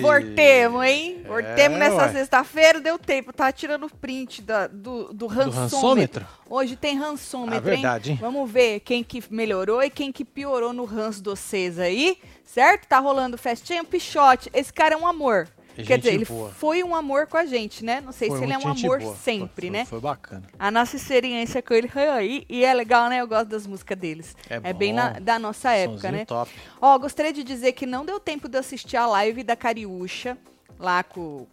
Voltemos, hein? É, Voltemos nessa sexta-feira, deu tempo. Tava tirando print da- do, do Do rançômetro. Hoje tem rançômetro, Ah, verdade, hein? hein? Vamos ver quem que melhorou e quem que piorou no ranço de vocês aí, certo? Tá rolando festinha, um pichote. Esse cara é um amor. É Quer dizer, ele boa. foi um amor com a gente, né? Não sei Foi se ele é um amor boa. sempre, Foi- né? Foi bacana. A nossa experiência com ele foi aí. E é legal, né? Eu gosto das músicas deles. É bem bom. na- da nossa época, Sonzinho né? top. Ó, gostaria de dizer que não deu tempo de assistir a live da Cariúcha, lá com.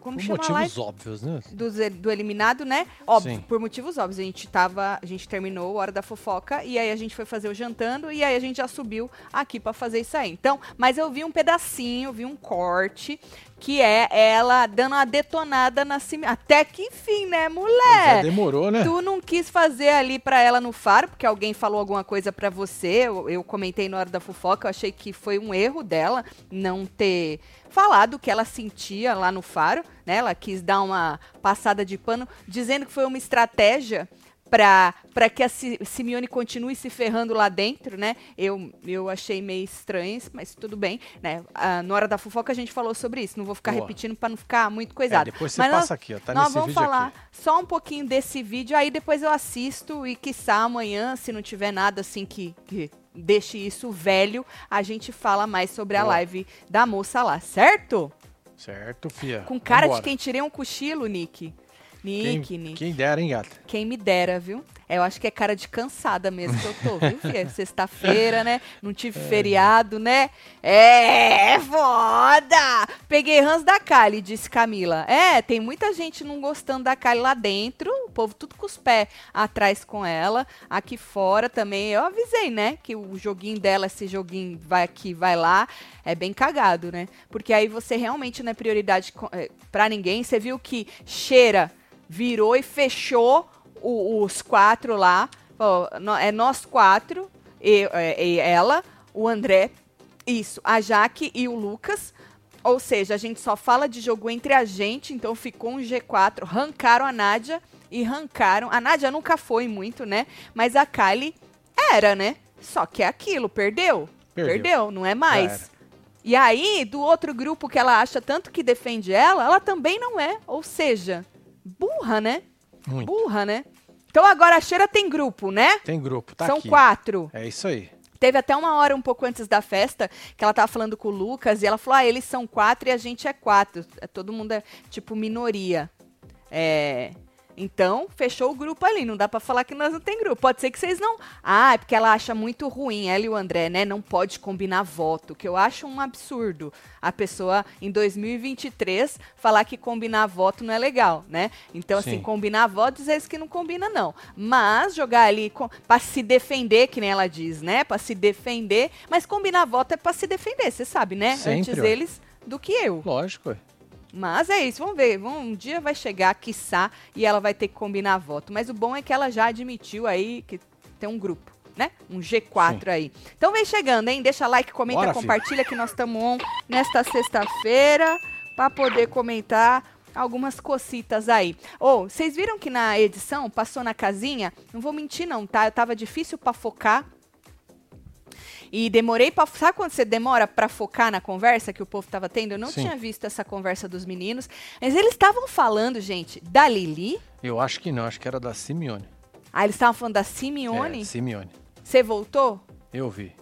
Como Por motivos óbvios, né? Do, do eliminado, né? Óbvio, Sim. por motivos óbvios. A gente tava. A gente terminou a hora da fofoca e aí a gente foi fazer o jantando e aí a gente já subiu aqui pra fazer isso aí. Então, mas eu vi um pedacinho, vi um corte. Que é ela dando uma detonada na cima. Até que enfim, né, mulher? é, demorou, né? Tu não quis fazer ali pra ela no faro, porque alguém falou alguma coisa pra você. Eu, eu comentei na hora da fofoca, eu achei que foi um erro dela não ter falado o que ela sentia lá no faro, né? Ela quis dar uma passada de pano, dizendo que foi uma estratégia pra pra que a Si- Simeone continue se ferrando lá dentro, né? Eu, eu achei meio estranho, mas tudo bem, né? Ah, na hora da fofoca a gente falou sobre isso, não vou ficar Boa. repetindo pra não ficar muito É, coisado. depois você Mas nós- passa aqui, ó. Tá nós vamos falar aqui. só um pouquinho desse vídeo, aí depois eu assisto e quiçá amanhã, se não tiver nada assim que, que deixe isso velho, a gente fala mais sobre a Boa. live da moça lá, certo? Certo, fia. Com cara Vambora. de quem tirei um cochilo, Nick. Quem, Nick, Nick. quem dera, hein, gata? Quem me dera, viu? É, Eu acho que é cara de cansada mesmo que eu tô, viu, filha? Sexta-feira, né? Não tive feriado, né? É, é foda! Peguei Hans da Kali, disse Camila. É, tem muita gente não gostando da Kali lá dentro, o povo tudo com os pés atrás com ela. Aqui fora também, eu avisei, né? Que o joguinho dela, esse joguinho vai aqui, vai lá, é bem cagado, né? Porque aí você realmente não é prioridade eh, pra ninguém. Você viu que cheira virou e fechou o- os quatro lá. Falou, "Nó- é nós quatro, e, é, e ela, o André, isso, a Jaque e o Lucas. Ou seja, a gente só fala de jogo entre a gente, então ficou um G4. Rancaram a Nádia e rancaram. A Nádia nunca foi muito, né? Mas a Kylie era, né? Só que é aquilo, perdeu. Perdeu. não é mais. E aí, do outro grupo que ela acha tanto que defende ela, ela também não é. Ou seja, burra, né? Muito. Burra, né? Então agora a Cheira tem grupo, né? Tem grupo, tá São aqui. quatro. É isso aí. Teve até uma hora um pouco antes da festa que ela tava falando com o Lucas e ela falou: ah, eles são quatro e a gente é quatro. É, Todo mundo é tipo minoria. É. Então, fechou o grupo ali. Não dá pra falar que nós não tem grupo. Pode ser que vocês não. Ah, é porque ela acha muito ruim, ela e o André, né? Não pode combinar voto, que eu acho um absurdo. A pessoa, em 2023, falar que combinar voto não é legal, né? Então, assim, Sim. combinar votos é isso que não combina, não. Mas jogar ali com, pra se defender, que nem ela diz, né? Pra se defender. Mas combinar voto é pra se defender, você sabe, né? Sempre, Antes ó. eles do que eu. Lógico. Mas é isso, vamos ver. Vamos- um dia vai chegar, quiçá, e ela vai ter que combinar voto. Mas o bom é que ela já admitiu aí que tem um grupo, né? Um G4 aí. Então vem chegando, hein? Deixa like, comenta, Bora, filho. compartilha que nós estamos on nesta sexta-feira para poder comentar algumas cocitas aí. Ô, vocês viram que na edição passou na casinha? Não vou mentir não, tá? Eu tava difícil para focar. E demorei pra. Sabe quando você demora pra focar na conversa que o povo tava tendo? Eu não Sim. tinha visto essa conversa dos meninos. Mas eles estavam falando, gente, da Lili. Eu acho que não, acho que era da Simeone. Ah, eles estavam falando da Simeone. É, Simeone. Você voltou? Eu vi.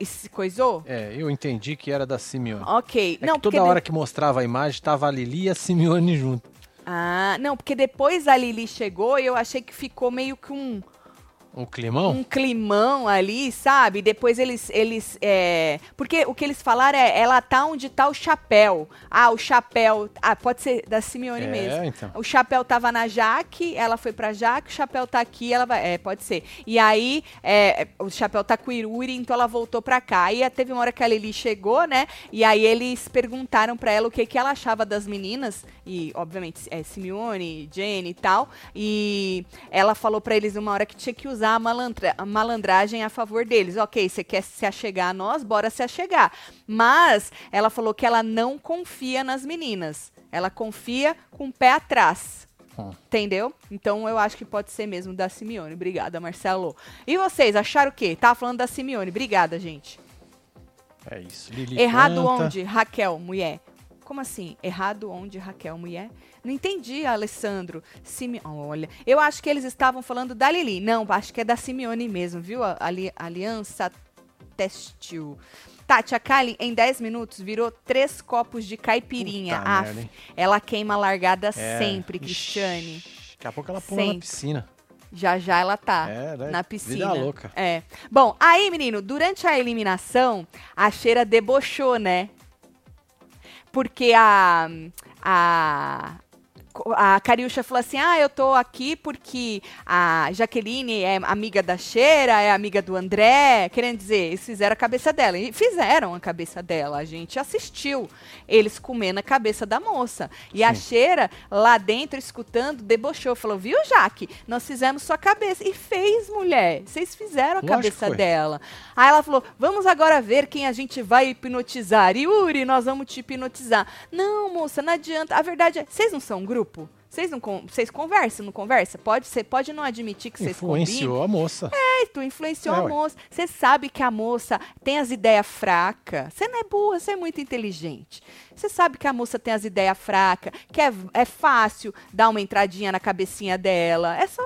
E se coisou? É, eu entendi que era da Simeone. Ok. É não, porque toda de- hora que mostrava a imagem, tava a Lili e a Simeone junto. Ah, não, porque depois a Lili chegou e eu achei que ficou meio que um, Um climão? um climão ali, sabe? Depois eles, eles, é... porque o que eles falaram é, ela tá onde tá o chapéu. Ah, o chapéu, ah, pode ser da Simeone É, mesmo. então. O chapéu tava na Jaque, ela foi pra Jaque, o chapéu tá aqui, ela vai, é, pode ser. E aí, é, o chapéu tá com o Iruri, então ela voltou pra cá. Aí teve uma hora que a Lili chegou, né? E aí eles perguntaram pra ela o que que ela achava das meninas, e obviamente é Simeone, Jenny e tal, e ela falou pra eles uma hora que tinha que usar a, malandra- a malandragem a favor deles. Ok, você quer se achegar a nós? Bora se achegar. Mas ela falou que ela não confia nas meninas. Ela confia com o pé atrás. Hum. Entendeu? Então eu acho que pode ser mesmo da Simeone. Obrigada, Marcelo. E vocês, acharam o quê? Tava falando da Simeone. Obrigada, gente. É isso. Lili Errado canta. onde, Raquel, mulher? Como assim? Errado onde, Raquel, mulher? Não entendi, Alessandro. Sime... Olha, eu acho que eles estavam falando da Lili. Não, acho que é da Simeone mesmo, viu? A ali- Aliança Testil. Tati, a Kali, em 10 minutos, virou três copos de caipirinha. Puta merda, ela queima largada É. sempre, Ixi, Cristiane. Daqui a pouco ela pula na piscina. Já já ela tá É, né? na Vida piscina. louca. É. Bom, aí, menino, durante a eliminação, a Cheira debochou, né? Porque a. A. A Cariúcha falou assim: Ah, eu tô aqui porque a Jaqueline é amiga da Cheira, é amiga do André. Querendo dizer, eles fizeram a cabeça dela. E fizeram a cabeça dela. A gente assistiu eles comendo a cabeça da moça. E a Sim. Cheira, lá dentro, escutando, debochou. Falou: Viu, Jaque? Nós fizemos sua cabeça. E fez, mulher. Vocês fizeram a Lógico cabeça foi. dela. Aí ela falou: Vamos agora ver quem a gente vai hipnotizar. Yuri, nós vamos te hipnotizar. Não, moça, não adianta. A verdade é: vocês não são um grupo? Vocês não vocês conversam, não conversa? Pode ser, pode não admitir que vocês combinam. Influenciou a moça. É, tu influenciou É, a moça. Você sabe que a moça tem as ideias fracas. Você não é burra, você é muito inteligente. Você sabe que a moça tem as ideias fracas, que é, é fácil dar uma entradinha na cabecinha dela. É só.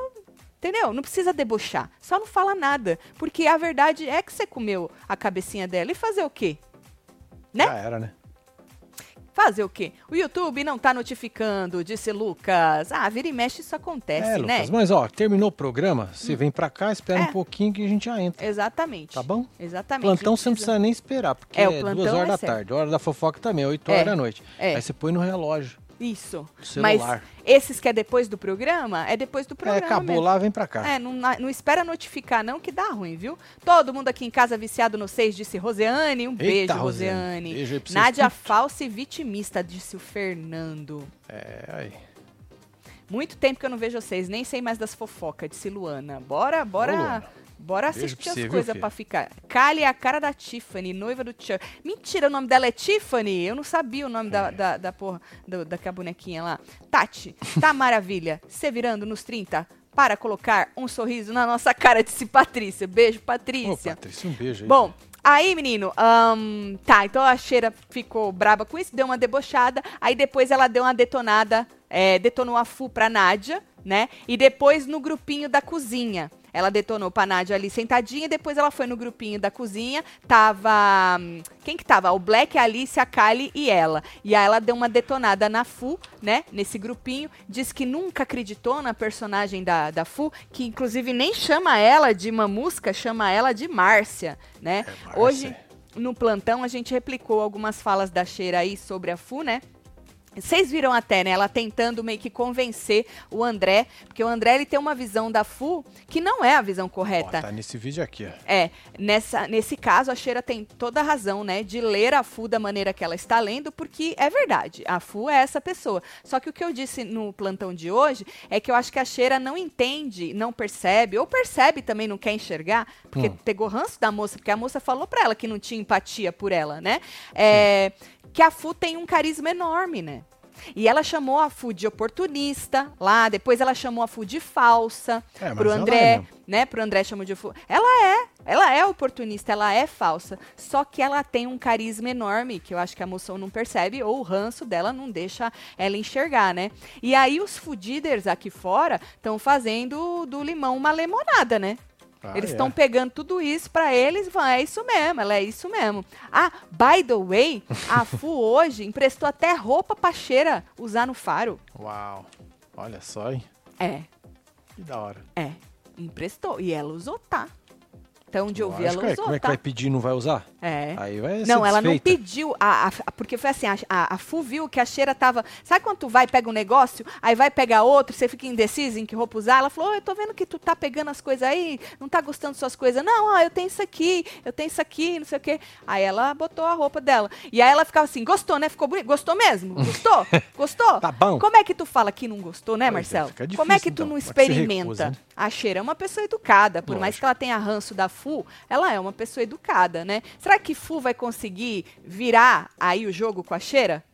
Entendeu? Não precisa debochar. Só não fala nada. Porque a verdade é que você comeu a cabecinha dela. E fazer o quê? Né? Já era, né? Fazer o quê? O YouTube não tá notificando, disse Lucas. Ah, vira e mexe isso acontece, é, né? Lucas. Mas, ó, terminou o programa, você vem pra cá, espera É. um pouquinho que a gente já entra. Exatamente. Tá bom? Exatamente. Plantão você não precisa nem esperar, porque É, o é, plantão duas horas é da tarde. Hora da fofoca também, é 8 É, horas da noite. é. Aí você põe no relógio. Isso. Do Mas celular. esses que é depois do programa, é depois do É, programa. acabou mesmo. lá, vem pra cá. É, não, não espera notificar, não, que dá ruim, viu? Todo mundo aqui em casa viciado no 6, disse Roseane. Um Eita, beijo, Rosiane. Roseane. Beijo pra Nádia falsa e vitimista, disse o Fernando. É, aí. Muito tempo que eu não vejo vocês, nem sei mais das fofocas, disse Luana. Bora, bora. Ô. Bora Beijo assistir as coisas pra ficar. Kali é a cara da Tiffany, noiva do Chuck. Mentira, o nome dela é Tiffany? Eu não sabia o nome É. da, da, da porra, do, daquela bonequinha lá. Tati, tá maravilha. Você virando nos 30 para colocar um sorriso na nossa cara, disse Patrícia. Beijo, Ô, Patrícia. Patrícia, um beijo aí. Bom, aí, menino, ahn, tá, então a Cheira ficou braba com isso, deu uma debochada, aí depois ela deu uma detonada, é, detonou a Fu pra Nádia, né? E depois no grupinho da cozinha. Ela detonou pra Nádia ali sentadinha, depois ela foi no grupinho da cozinha, tava... hum, Quem que tava? O Black, a Alice, a Kylie e ela. E aí ela deu uma detonada na Fu, né? Nesse grupinho, disse que nunca acreditou na personagem da, da Fu, que inclusive nem chama ela de Mamusca, chama ela de Márcia, né? É, Márcia. Hoje, no plantão, a gente replicou algumas falas da Cheira aí sobre a Fu, né? Vocês viram até, né? Ela tentando meio que convencer o André, porque o André ele tem uma visão da Fu que não é a visão correta. tá nesse vídeo aqui, ó. É, nessa, nesse caso, a Cheira tem toda a razão, né, de ler a Fu da maneira que ela está lendo, porque é verdade, a Fu é essa pessoa. Só que o que eu disse no plantão de hoje é que eu acho que a Cheira não entende, não percebe, ou percebe também, não quer enxergar, porque Hum. pegou ranço da moça, porque a moça falou pra ela que não tinha empatia por ela, né? É, que a Fu tem um carisma enorme, né? E ela chamou a Fu de oportunista lá, depois ela chamou a Fu de falsa É, pro é André, mesmo. né? Pro André chamou de fu- Ela é, ela é oportunista, ela é falsa. Só que ela tem um carisma enorme, que eu acho que a moção não percebe, ou o ranço dela não deixa ela enxergar, né? E aí os fudiders aqui fora estão fazendo do limão uma limonada, né? Ah, Eles é. estão pegando tudo isso pra eles, e falam, é isso mesmo, ela é isso mesmo. Ah, by the way, a Fu hoje emprestou até roupa pra cheira usar no faro. Uau. Olha só, hein? É, Que da hora. é, emprestou. E ela usou, tá? Então, onde eu vi, Lógico, ela é. usou, Como é que tá? vai pedir e não vai usar? É. Aí vai Não, ela não pediu, a, a- porque foi assim, a, a, Fu viu que a cheira tava, sabe quando tu vai, pega um negócio, aí vai pegar outro, você fica indecisa em que roupa usar, ela falou, "Ô, eu tô vendo que tu tá pegando as coisas aí, não tá gostando das suas coisas, não, ó, eu tenho isso aqui, eu tenho isso aqui, não sei o quê, aí ela botou a roupa dela, e aí ela ficava assim, gostou, né, ficou bonito, gostou mesmo, gostou, gostou? Tá bom. Como é que tu fala que não gostou, né, Pois é, Marcelo? fica Como é difícil, que tu então. não experimenta? recusa, né? A Cheira é uma pessoa educada, por mais Lógico. que ela tenha ranço da Fu, ela é uma pessoa educada, né? Será que Fu vai conseguir virar aí o jogo com a Cheira?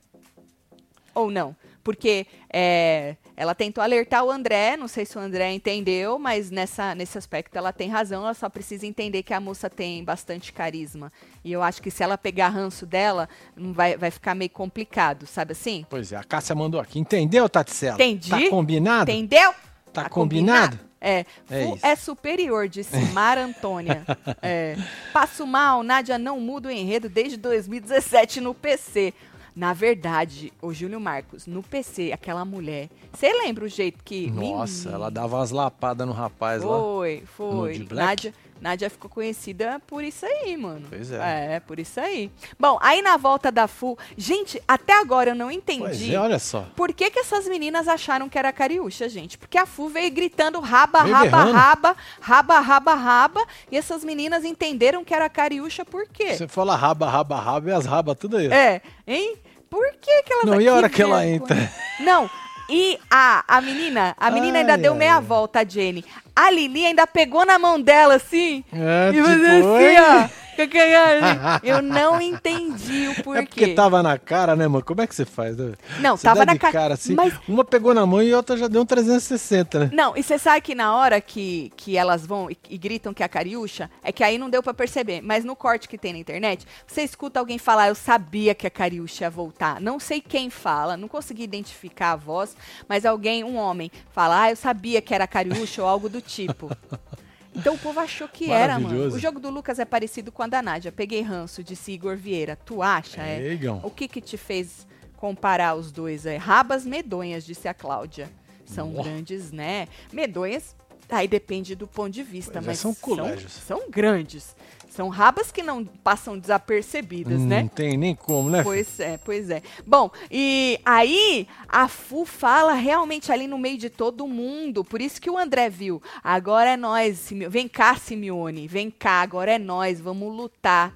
Ou não? Porque é, ela tentou alertar o André, não sei se o André entendeu, mas nessa, nesse aspecto ela tem razão, ela só precisa entender que a moça tem bastante carisma. E eu acho que se ela pegar ranço dela, vai, vai ficar meio complicado, sabe assim? Pois é, a Cássia mandou aqui. Entendeu, Taticela? Entendi. Tá combinado? Entendeu? Tá, combinado? É, É Fu isso. é superior, disse Mar Antônia. É. Passo mal, Nádia não muda o enredo desde 2017 no PC. Na verdade, o Júlio Marcos, no PC, aquela mulher. Você lembra o jeito que. Nossa, Menino, ela dava umas lapadas no rapaz lá. Foi, foi. Nádia, Nádia ficou conhecida por isso aí, mano. Pois é. É, por isso aí. Bom, aí na volta da Fu. Gente, até agora eu não entendi. Pois é, olha só. Por que, que essas meninas acharam que era cariúcha, gente? Porque a Fu veio gritando raba, Veio raba, berrando. raba, raba, raba, raba. E essas meninas entenderam que era cariúcha por quê? Você fala raba, raba, raba e as rabas tudo aí. É, hein? Por que, que ela Não, e a hora que ela entra? Não. E a, a menina, a menina ainda Ai, deu ai, meia ai. volta, a Jenny. A Lili ainda pegou na mão dela, assim. É, e tipo, assim, ó. Eu não entendi o porquê. É porque tava na cara, né, mano? Como é que você faz? né? Não, Você tava na ca- cara assim. mas- Uma pegou na mão e a outra já deu um 360, né? Não, e você sabe que na hora que, que elas vão e, e gritam que é a Cariúcha, é que aí não deu pra perceber. Mas no corte que tem na internet, você escuta alguém falar, eu sabia que a Cariúcha ia voltar. Não sei quem fala, não consegui identificar a voz, mas alguém, um homem, fala, ah, eu sabia que era a Cariúcha ou algo do tipo. Então o povo achou que era, mano. O jogo do Lucas é parecido com a da Nádia. Peguei ranço, disse Igor Vieira. Tu acha, é? É, Igão. O que que te fez comparar os dois? É rabas medonhas, disse a Cláudia. São grandes, né? Medonhas, aí depende do ponto de vista, Pois é, mas são colégios. são grandes. São rabas que não passam desapercebidas, Não né? tem nem como, né? Pois é, pois é. Bom, e aí a Fu fala realmente ali no meio de todo mundo. Por isso que o André viu. Agora é nós, Sime- vem cá, Simeone, vem cá, agora é nós, vamos lutar.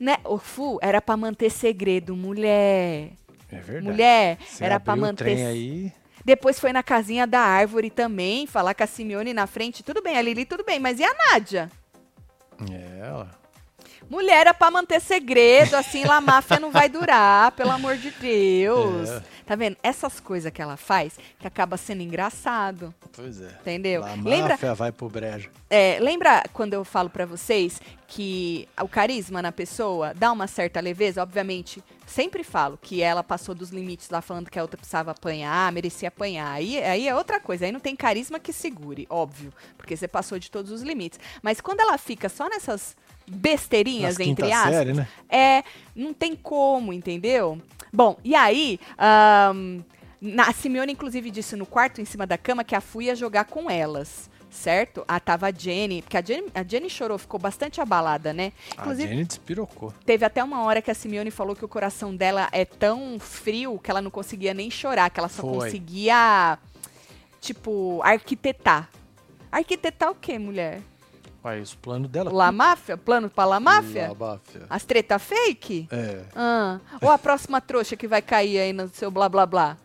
Né? O Fu era pra manter segredo, mulher. É verdade. Mulher, Você era o manter. trem aí. Depois foi na casinha da árvore também, falar com a Simeone na frente. Tudo bem, a Lili, tudo bem, mas e a Nádia? É, ela. Mulher é pra manter segredo, assim lá a máfia não vai durar, pelo amor de Deus. É. Tá vendo? Essas coisas que ela faz que acaba sendo engraçado, Pois é. entendeu? A Lembra, máfia vai pro brejo. é, lembra quando eu falo pra vocês que o carisma na pessoa dá uma certa leveza? Obviamente, sempre falo que ela passou dos limites lá falando que a outra precisava apanhar, merecia apanhar. Aí, aí é outra coisa, aí não tem carisma que segure, óbvio, porque você passou de todos os limites. Mas quando ela fica só nessas besteirinhas, Nas entre aspas, série, né? é, não tem como, entendeu? Bom, e aí, na, a Simeone, inclusive, disse no quarto, em cima da cama, que a Fu ia jogar com elas, certo? Ah, tava a Jenny, porque a Jenny, a Jenny chorou, ficou bastante abalada, né? A Inclusive, Jenny despirocou. teve até uma hora que a Simeone falou que o coração dela é tão frio que ela não conseguia nem chorar, que ela só Foi. conseguia, tipo, arquitetar. Arquitetar o quê, mulher? Aí, os planos dela. La máfia? Plano pra La máfia? La máfia. As treta fake? É. Ah, ou a próxima trouxa que vai cair aí no seu blá blá blá.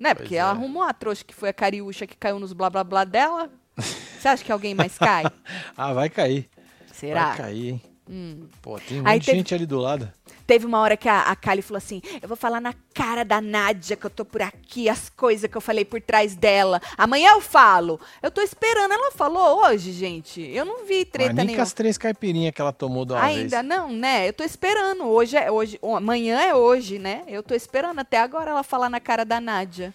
Né? Porque Pois ela é. arrumou a trouxa que foi a cariúcha que caiu nos blá blá blá dela. Você acha que alguém mais cai? Ah, vai cair. Será? Vai cair, hein? Hum. Pô, tem um Aí monte de teve- gente ali do lado. Teve uma hora que a, a Kali falou assim: Eu vou falar na cara da Nádia que eu tô por aqui, as coisas que eu falei por trás dela. Amanhã eu falo. Eu tô esperando. Ela falou hoje, gente. Eu não vi treta Mas nem nenhuma. as três caipirinhas que ela tomou uma Ainda vez. não, né? Eu tô esperando. Hoje é hoje. Amanhã é hoje, né? Eu tô esperando até agora ela falar na cara da Nádia.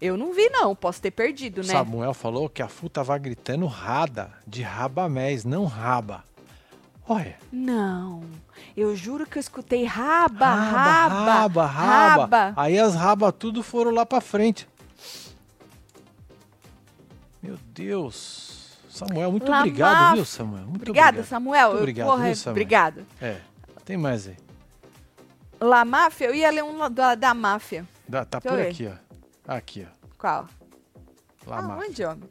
Eu não vi, não. Posso ter perdido, O né? Samuel falou que a Fu tava gritando rada, de rabamés, não raba. Olha. Não. Eu juro que eu escutei raba, raba, raba, raba, raba. Aí as rabas tudo foram lá pra frente. Meu Deus. Samuel, muito Lamar- obrigado, viu, Samuel? Muito Obrigada, obrigado. Samuel. Muito Eu- obrigado, porra, viu, Samuel? Obrigado. É. Tem mais aí. La Máfia, eu ia ler um da, da máfia. Dá- tá Deixa por aqui, ó. Aqui, ó. Qual? Lá ah, máfia. onde, homem?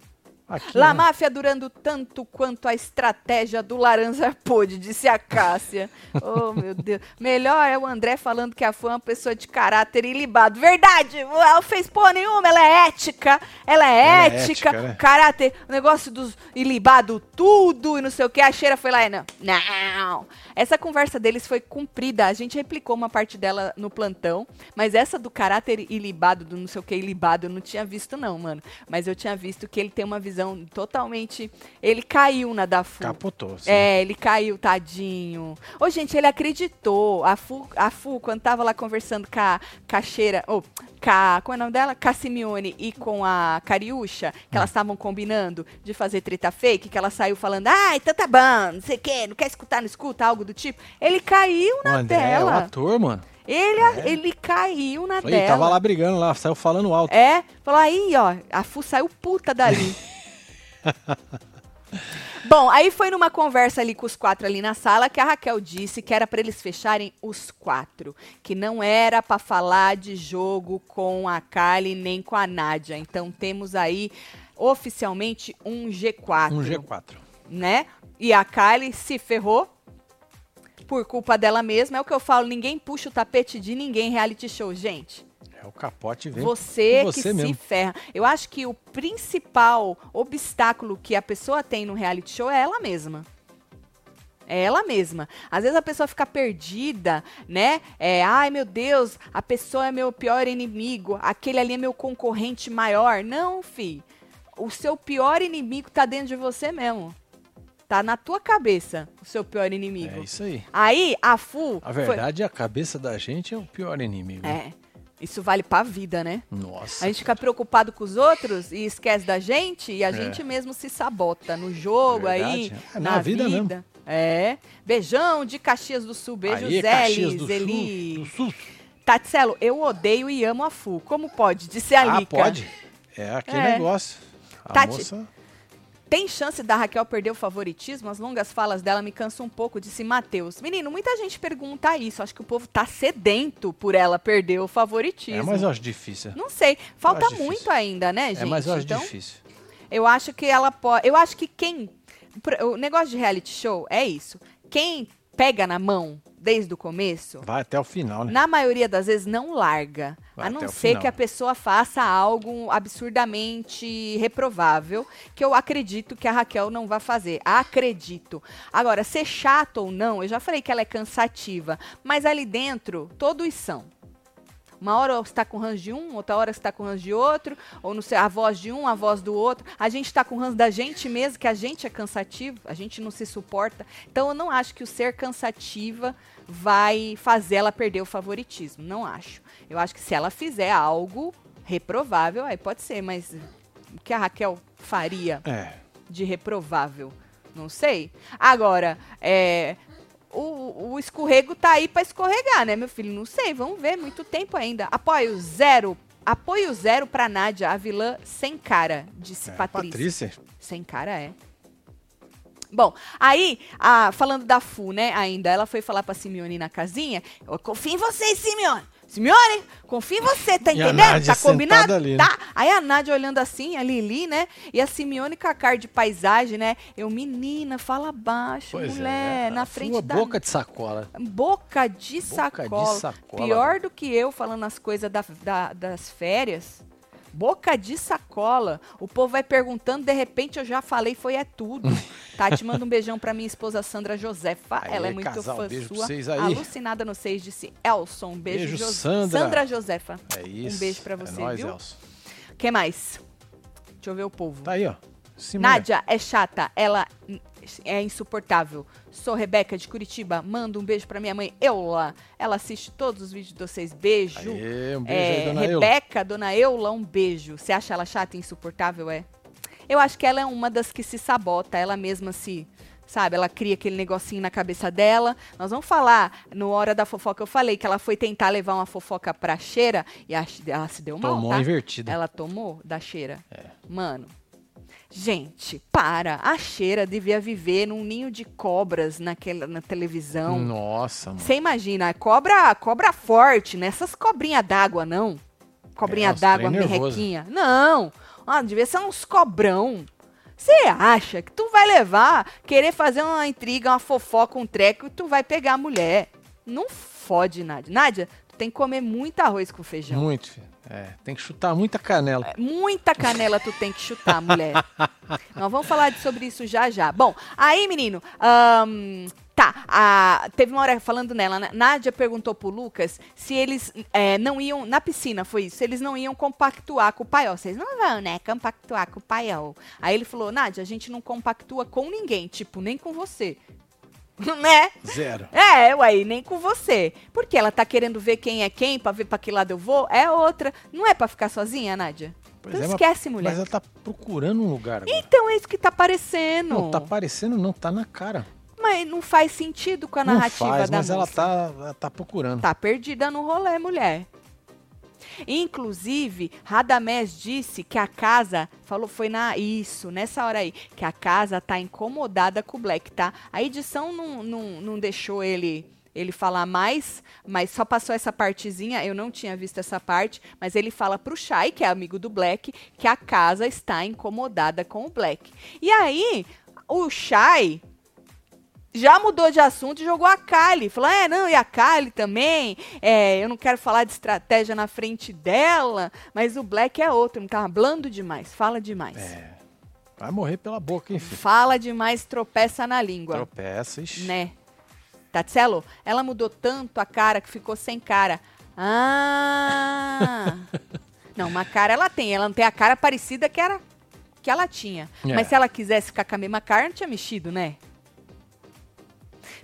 Aqui, La né? máfia durando tanto quanto a estratégia do Laranja pôde, disse a Cássia. oh, meu Deus. Melhor é o André falando que a Fu é uma pessoa de caráter ilibado. Verdade! Ela fez porra nenhuma, ela é ética. Ela é Ela é ética, ética, né? caráter, o negócio dos ilibado tudo e não sei o que. A Cheira foi lá e não. Não! Essa conversa deles foi cumprida. A gente replicou uma parte dela no plantão, mas essa do caráter ilibado, do não sei o que ilibado, eu não tinha visto, não, mano. Mas eu tinha visto que ele tem uma visão totalmente. Ele caiu na da Fu. Capotou. assim. É, ele caiu, tadinho. Ô, gente, ele acreditou. A Fu, a Fu quando tava lá conversando com a Cacheira, ou com como é o nome dela? Simeone e com a Cariúcha, que elas estavam combinando de fazer treta fake, que ela saiu falando, ah, então tá bom, não sei o quê, não quer escutar, não escuta, algo do tipo. Ele caiu O na André é o ator, mano. Ele, ele caiu na Oi, dela. tava lá brigando lá, saiu falando alto. É, falou aí, ó, a Fu saiu puta dali. Bom, aí foi numa conversa ali com os quatro ali na sala que a Raquel disse que era para eles fecharem os quatro, que não era para falar de jogo com a Kali nem com a Nádia. Então temos aí oficialmente um G4, Um G4. né? E a Kali se ferrou por culpa dela mesma. É o que eu falo, ninguém puxa o tapete de ninguém em reality show, gente. É o capote vem. Você, com que você se mesmo. ferra. Eu acho que o principal obstáculo que a pessoa tem no reality show é ela mesma. É ela mesma. Às vezes a pessoa fica perdida, né? É, ai meu Deus, a pessoa é meu pior inimigo, aquele ali é meu concorrente maior. Não, fi. O seu pior inimigo tá dentro de você mesmo. Tá na tua cabeça o seu pior inimigo. É isso aí. Aí a Fu. A foi- verdade, a cabeça da gente é o pior inimigo. É. Isso vale pra vida, né? Nossa. A gente fica preocupado com os outros e esquece da gente e a É. gente mesmo se sabota no jogo aí, Verdade. É, na, na vida. vida É. Beijão de Caxias do Sul. Beijo, Aí, Zé, Caxias do Eli. Sul, do Sul. Tatselo, eu odeio e amo a Fu. Como pode? Disse a Ah, Lica. pode. É aquele É. negócio. A Tati- moça... Tem chance da Raquel perder o favoritismo? As longas falas dela me cansam um pouco, disse Matheus. Menino, muita gente pergunta isso. Acho que o povo tá sedento por ela perder o favoritismo. É, mas eu acho difícil. Não sei. Falta muito difícil. ainda, né, gente? É, mas eu acho então, difícil. Eu acho que ela pode. Eu acho que quem. O negócio de reality show é isso. Quem pega na mão desde o começo, Vai até o final, né? na maioria das vezes não larga. Vai a não ser final. que a pessoa faça algo absurdamente reprovável, que eu acredito que a Raquel não vai fazer. Acredito. Agora, ser chato ou não, eu já falei que ela é cansativa, mas ali dentro, todos são. Uma hora você está com ranço de um, outra hora você está com ranço de outro, ou não sei, a voz de um, a voz do outro. A gente está com ranço da gente mesmo, que a gente é cansativo, a gente não se suporta. Então eu não acho que o ser cansativa vai fazer ela perder o favoritismo. Não acho. Eu acho que se ela fizer algo reprovável, aí pode ser, mas o que a Raquel faria É. de reprovável? Não sei. Agora, é, o, o escorrego tá aí pra escorregar, né, meu filho? Não sei, vamos ver, muito tempo ainda. Apoio zero. Apoio zero pra Nádia, a vilã sem cara, disse é. Patrícia. Patrícia. Sem cara é. Bom, aí, a- falando da Fu, né, ainda, ela foi falar pra Simeone na casinha, eu confio em vocês, Simeone. Simeone, confio em você, tá entendendo? Tá combinado? ali, né? Tá. Aí a Nádia olhando assim, a Lili, né, e a Simeone com a cara de paisagem, né, eu, menina, fala baixo, Pois mulher, é. na frente sua da... boca de sacola. Boca de Boca de sacola. sacola, Pior do que eu falando as coisas da- da- das férias. Boca de sacola. O povo vai perguntando, de repente eu já falei, foi é tudo. Tati, manda um beijão pra minha esposa Sandra Josefa. Ela é muito casal, fã beijo sua. vocês aí. Alucinada no seis, disse Elson. Beijo, Beijo, Jo- Sandra. Josefa. É isso. Um beijo pra É você, nóis, viu? Elson. Que mais? Deixa eu ver o povo. Tá aí, ó. Simone. Nádia é chata, ela é insuportável. Sou Rebeca de Curitiba, manda um beijo pra minha mãe Eula. Ela assiste todos os vídeos de vocês. Beijo. Aê, um beijo É, aí, dona Eula. Rebeca, dona Eula, um beijo. Você acha ela chata e insuportável, é? Eu acho que ela é uma das que se sabota, ela mesma se, sabe, ela cria aquele negocinho na cabeça dela. Nós vamos falar, no Hora da Fofoca, eu falei que ela foi tentar levar uma fofoca pra cheira e a- ela se deu mal, Tomou tá? invertida. Ela tomou da cheira. É. Mano, gente, para. A cheira devia viver num ninho de cobras naquela, na televisão. Nossa, mano. Você imagina, cobra, cobra forte, nessas cobrinhas d'água, não. Cobrinha É, d'água, merrequinha. Não. Ah, devia ser uns cobrão. Você acha que tu vai levar, querer fazer uma intriga, uma fofoca, um treco, e tu vai pegar a mulher? Não fode, Nádia. Nádia, tem que comer muito arroz com feijão. Muito, filho. É, tem que chutar muita canela. É, muita canela tu tem que chutar, mulher. Nós vamos falar sobre isso já já. Bom, aí, menino, ahn, tá, a- teve uma hora falando nela, né? Nádia perguntou pro Lucas se eles é, não iam, na piscina foi isso, se eles não iam compactuar com o paiol. Vocês não vão, né, compactuar com o paiol. Aí ele falou, Nádia, a gente não compactua com ninguém, tipo, nem com você. né? Zero. É, ué, nem com você. Porque ela tá querendo ver quem é quem, pra ver pra que lado eu vou, é outra. Não é pra ficar sozinha, Nádia? Pois Então é, mas- esquece, mulher. Mas ela tá procurando um lugar agora. Então é isso que tá parecendo. Não, tá parecendo, não, tá na cara. Mas não faz sentido com a não narrativa faz, da mas ela moça. tá, ela tá procurando. Tá perdida no rolê, mulher. Inclusive, Radamés disse que a casa, falou, foi na isso, nessa hora aí, que a casa tá incomodada com o Black, tá? A edição não, não, não deixou ele ele falar mais, mas só passou essa partezinha, eu não tinha visto essa parte, mas ele fala pro Shai, que é amigo do Black, que a casa está incomodada com o Black. E aí, o Shai já mudou de assunto e jogou a Kali. Falou, é, não, e a Kali também. É, eu não quero falar de estratégia na frente dela, mas o Black é outro, tá blando demais, fala demais. É. Vai morrer pela boca, filho? Fala demais, tropeça na língua. Tropeça, ixi. Né? Tatselo, ela mudou tanto a cara que ficou sem cara. Ah! não, uma cara ela tem. Ela não tem a cara parecida que era que ela tinha. É. Mas se ela quisesse ficar com a mesma cara, não tinha mexido, né?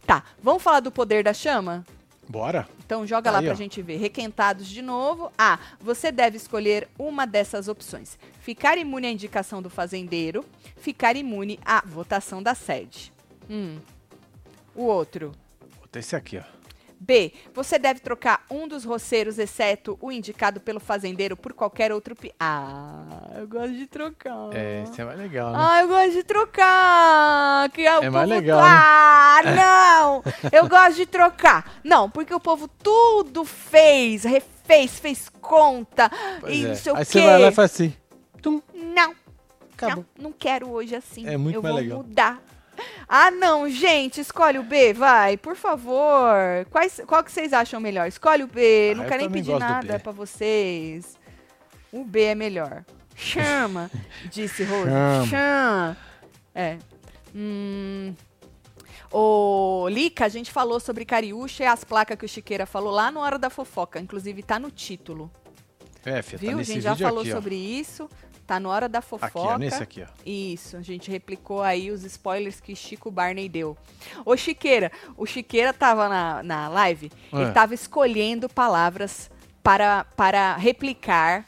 Tá, vamos falar do poder da chama? Bora. Então joga lá Aí, pra ó. gente ver. Requentados de novo. Ah, você deve escolher uma dessas opções. Ficar imune à indicação do fazendeiro, ficar imune à votação da sede. Hum. O outro. Bota esse aqui, ó. B. Você deve trocar um dos roceiros, exceto o indicado pelo fazendeiro, por qualquer outro. Pi... Ah, eu gosto de trocar. É, esse é mais legal, né? Ah, eu gosto de trocar. Que é, o É mais legal, tá- né? Ah, não! Eu gosto de trocar. Não, porque o povo tudo fez, refez, fez conta Pois e é. não sei o Aí quê. você vai lá e faz assim. Tum, Não, acabou. não, não quero hoje assim. É muito eu mais vou legal. mudar. Ah, não, gente, escolhe o B, vai, por favor. Quais, qual que vocês acham melhor? Escolhe o B, Ah, não quero nem pedir nada B. pra vocês. O B é melhor. Chama, disse Rose. Chama. Chama. É. Hum. Ô, Lica, a gente falou sobre Cariúcha e as placas que o Chiqueira falou lá no Hora da Fofoca. Inclusive, tá no título. É, filha, Viu? tá a gente já falou aqui, sobre isso. Tá no Hora da Aqui, Fofoca. ó, nesse aqui, ó. Isso, a gente replicou aí os spoilers que Chico Barney deu. Ô, Chiqueira, o Chiqueira tava na, na live, É. ele tava escolhendo palavras para, para replicar.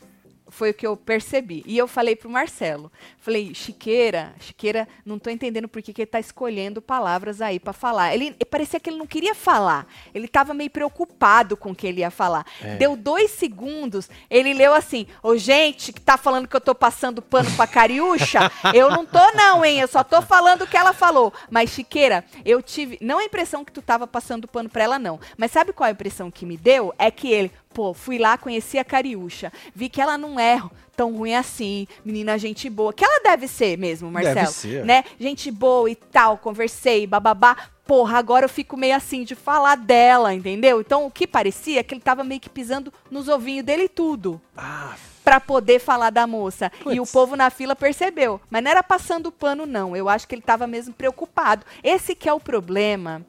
Foi o que eu percebi. E eu falei pro Marcelo. Falei, Chiqueira, Chiqueira, não tô entendendo por que, que ele tá escolhendo palavras aí pra falar. Ele parecia que ele não queria falar. Ele tava meio preocupado com o que ele ia falar. É. Deu dois segundos, ele leu assim: Ô, gente, que tá falando que eu tô passando pano pra Cariúcha, eu não tô, não, hein? Eu só tô falando o que ela falou. Mas, Chiqueira, eu tive. Não a impressão que tu tava passando pano pra ela, não. Mas sabe qual a impressão que me deu? É que ele, pô, fui lá, conheci a Cariúcha, vi que ela não é tão ruim assim, menina gente boa. Que ela deve ser mesmo, Deve Marcelo. ser. Né? Gente boa e tal, conversei, bababá. Porra, agora eu fico meio assim de falar dela, entendeu? Então o que parecia é que ele tava meio que pisando nos ovinhos dele tudo Ah, pra poder falar da moça. E o Puts. povo na fila percebeu. Mas não era passando pano, não. Eu acho que ele tava mesmo preocupado. Esse que é o problema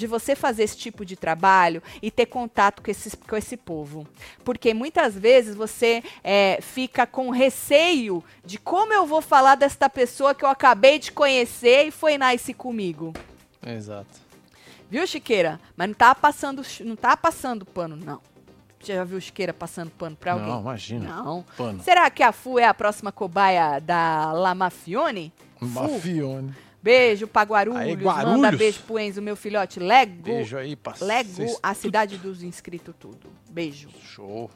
de você fazer esse tipo de trabalho e ter contato com, esses, com esse povo. Porque muitas vezes você é, fica com receio de como eu vou falar desta pessoa que eu acabei de conhecer e foi nice comigo. exato. Viu, Chiqueira? Mas não tá passando, não tá passando pano, não. Você já viu Chiqueira passando pano pra alguém? Não, imagina. Não. Pano. Será que a Fu é a próxima cobaia da La Mafione? Fu. Beijo pra Guarulhos. Aí, Manda Guarulhos. beijo pro Enzo, meu filhote. Lego. Beijo aí, parceiro. Lego, a cidade dos inscritos, tudo. Beijo. Show.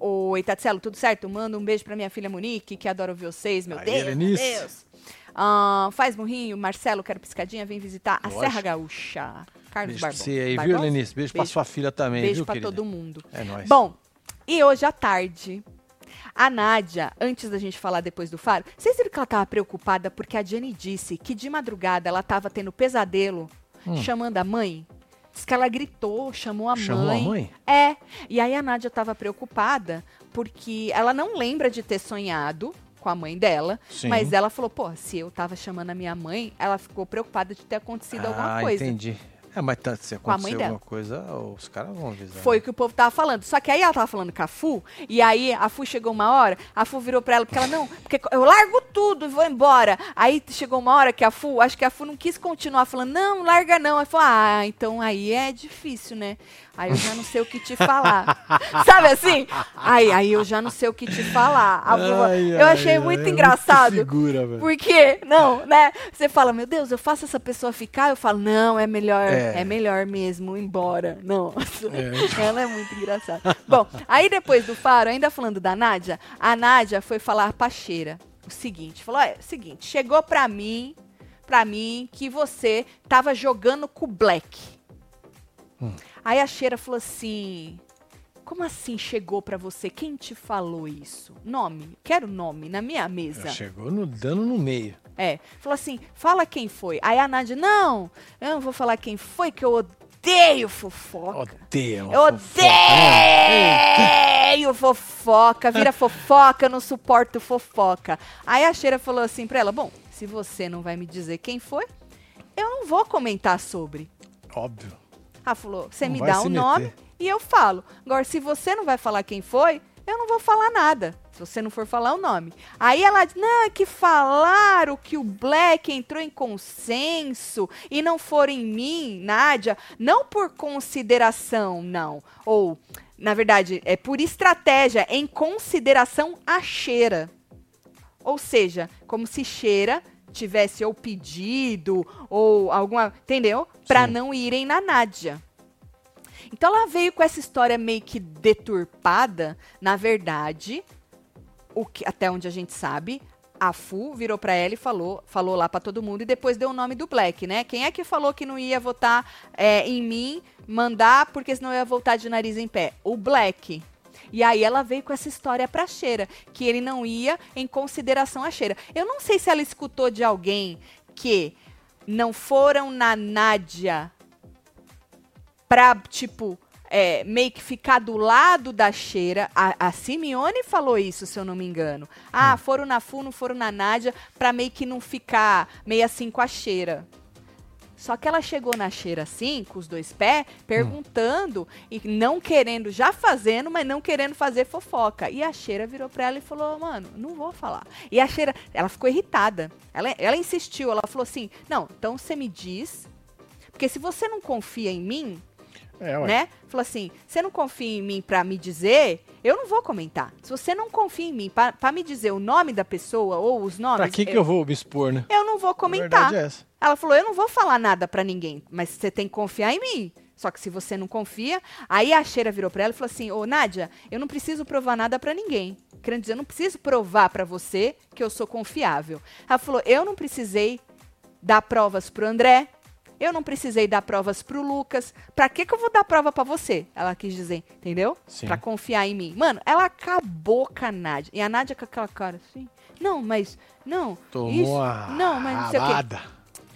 Oi, Tatselo, tudo certo? Manda um beijo pra minha filha Monique, que adora ouvir vocês. Meu Aí, Deus, meu Helenice. Deus. Ah, faz morrinho, Marcelo, quero piscadinha, vem visitar a Lógico. Serra Gaúcha. Carlos Beijo pra você aí, viu, Barbon? Lenice? Beijo, pra Beijo. sua filha também, Beijo viu, pra querida? todo mundo. É nóis. Bom, e hoje à tarde A Nádia, antes da gente falar depois do faro, vocês viram que ela tava preocupada porque a Jenny disse que de madrugada ela tava tendo pesadelo Hum. chamando a mãe? Diz que ela gritou, chamou a Chamou mãe. a mãe? É. E aí a Nádia tava preocupada porque ela não lembra de ter sonhado com a mãe dela, Sim. mas ela falou, pô, se eu tava chamando a minha mãe, ela ficou preocupada de ter acontecido alguma ah, coisa. entendi. É, mas tá, se acontecer alguma coisa, os caras vão avisar. Foi o que o povo tava falando. Só que aí ela tava falando com a Fu, e aí a Fu chegou uma hora, a Fu virou pra ela, porque ela, não, porque eu largo tudo e vou embora. Aí chegou uma hora que a Fu, acho que a Fu não quis continuar falando, não, larga não. Aí falou, ah, então aí é difícil, né? Aí eu já não sei o que te falar. Sabe assim? Aí, aí eu já não sei o que te falar. Ai, eu ai, achei ai, muito é engraçado. Segura, velho. Por quê? Não, né? Você fala, meu Deus, eu faço essa pessoa ficar? Eu falo, não, é melhor, É. é, melhor mesmo ir embora. Não. É. Ela é muito engraçada. Bom, aí depois do faro, ainda falando da Nádia, a Nádia foi falar pra Cheira o seguinte, falou, olha, seguinte, chegou pra mim, pra mim, que você tava jogando com o Black. Hum. Aí a Cheira falou assim, como assim chegou pra você? Quem te falou isso? Nome, quero nome na minha mesa. Chegou no dano no meio. É, falou assim, fala quem foi. Aí a Nádia, não, eu não vou falar quem foi, que eu odeio fofoca. Odeia uma Eu fofoca, né? odeio fofoca, vira fofoca, eu não suporto fofoca. Aí a Cheira falou assim pra ela, bom, se você não vai me dizer quem foi, eu não vou comentar sobre. Óbvio. Ela falou, você me dá o meter. nome e eu falo. Agora, se você não vai falar quem foi, eu não vou falar nada. Se você não for falar o nome. Aí ela diz, não, é que falaram que o Black entrou em consenso e não foram em mim, Nádia, não por consideração, não. Ou, na verdade, é por estratégia, em consideração a cheira. Ou seja, como se cheira tivesse ou pedido ou alguma, entendeu? Sim. não irem na Nádia. Então ela veio com essa história meio que deturpada, na verdade, o que até onde a gente sabe, a Fu virou pra ela e falou, falou lá pra todo mundo e depois deu o nome do Black, né? Quem é que falou que não ia votar é, em mim, mandar porque senão eu ia voltar de nariz em pé? O Black. E aí ela veio com essa história pra Cheira, que ele não ia em consideração a Cheira. Eu não sei se ela escutou de alguém que não foram na Nádia pra, tipo, é, meio que ficar do lado da Cheira. A, a Simeone falou isso, se eu não me engano. Ah, foram na Fu, não foram na Nádia, pra meio que não ficar meio assim com a Cheira. Só que ela chegou na cheira assim, com os dois pés, perguntando e não querendo, já fazendo, mas não querendo fazer fofoca. E a cheira virou pra ela e falou: Mano, não vou falar. E a cheira, ela ficou irritada. Ela, ela insistiu, ela falou assim: Não, então você me diz. Porque se você não confia em mim, É, né? Falou assim: você não confia em mim pra me dizer, eu não vou comentar. Se você não confia em mim pra pra me dizer o nome da pessoa ou os nomes, Pra que, que eu vou me expor, né? eu não vou A comentar. verdade é essa. Ela falou: Eu não vou falar nada pra ninguém, mas você tem que confiar em mim. Só que se você não confia. Aí a cheira virou pra ela e falou assim: Ô, Nádia, eu não preciso provar nada pra ninguém. Querendo dizer, eu não preciso provar pra você que eu sou confiável. Ela falou: Eu não precisei dar provas pro André. Eu não precisei dar provas pro Lucas. Pra que, que eu vou dar prova pra você? Ela quis dizer, entendeu? Sim. Pra confiar em mim. Mano, ela acabou com a Nádia. E a Nádia com aquela cara assim. Não, mas. Não. Tomou isso, uma Não, mas não sei o quê.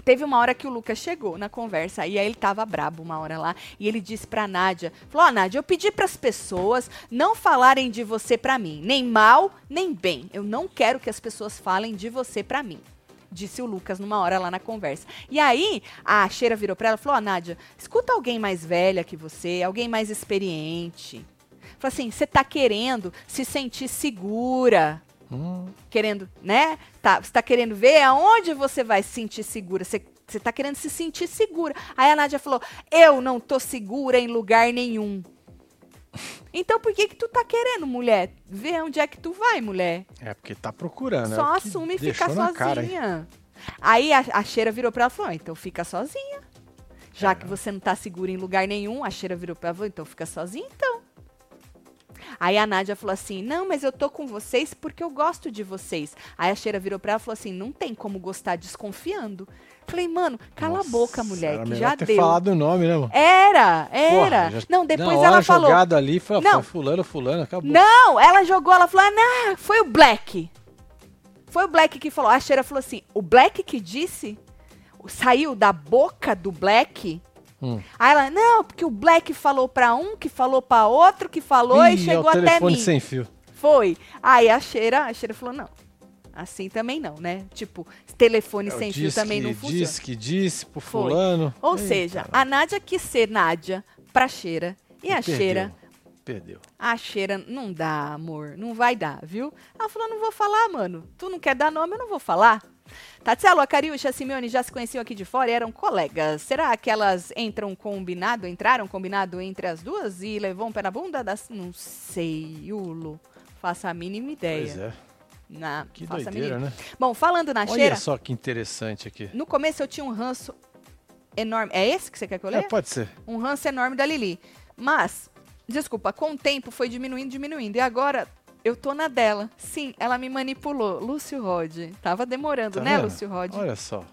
Teve uma hora que o Lucas chegou na conversa e aí ele tava brabo uma hora lá e ele disse pra Nádia, falou, ó Nádia, eu pedi pras pessoas não falarem de você pra mim, nem mal, nem bem. Eu não quero que as pessoas falem de você pra mim. Disse o Lucas numa hora lá na conversa. E aí, a cheira virou pra ela e falou: Ó, Nádia, escuta alguém mais velha que você, alguém mais experiente. Falou assim: você tá querendo se sentir segura Hum, querendo, né? Tá, você tá querendo ver aonde você vai se sentir segura. Você, você tá querendo se sentir segura. Aí a Nádia falou: Eu não tô segura em lugar nenhum. Então por que que tu tá querendo, mulher? Vê onde é que tu vai, mulher. é porque tá procurando. Só é o que assume e fica cara, sozinha. Aí a, a cheira virou pra ela e falou: "Ah, então fica sozinha. Já É. que você não tá segura em lugar nenhum, a cheira virou pra ela então fica sozinha então. Aí a Nádia falou assim: Não, mas eu tô com vocês porque eu gosto de vocês. Aí a Cheira virou pra ela e falou assim: Não tem como gostar desconfiando. Falei, mano, cala Nossa, a boca, mulher, que já ter deu. falado o nome, né, mano? Era, era. Porra, não, depois hora ela falou. jogado ali, foi, Não. foi fulano, fulano, acabou. Não, ela jogou, ela falou, ah, não, foi o Black. Foi o Black que falou. A Cheira falou assim, o Black que disse? Saiu da boca do Black? Hum. Aí ela, não, porque o Black falou pra um, que falou pra outro, que falou e Ih, é o chegou até mim. sem fio. Foi. Aí a Cheira, a Cheira falou, não. Assim também não, né? Tipo, telefone É sem fio disse também que não funciona. Disse que disse pro Foi. fulano. Ou Eita, seja, a Nádia quis ser Nádia pra Cheira. E a perdeu, Cheira Perdeu. A cheira não dá, amor. Não vai dar, viu? Ela falou, não vou falar, mano. Tu não quer dar nome, eu não vou falar. Tatielo, a Cariúcha e a Simeone já se conheciam aqui de fora e eram colegas. Será que elas entram combinado, entraram combinado entre as duas e levou um pé na bunda das... Não sei, Ulo. Faça a mínima ideia. Pois é. Na, Que faça doideira, né? Bom, falando na Olha cheira, só que interessante aqui. no começo eu tinha um ranço enorme. É esse que você quer que eu É, leia? pode ser. um ranço enorme da Lili. Mas, desculpa, com o tempo foi diminuindo, diminuindo. E agora eu tô na dela. Sim, ela me manipulou. Lúcio Rod. Tava demorando, Tá né, vendo? Lúcio Rod? Olha só.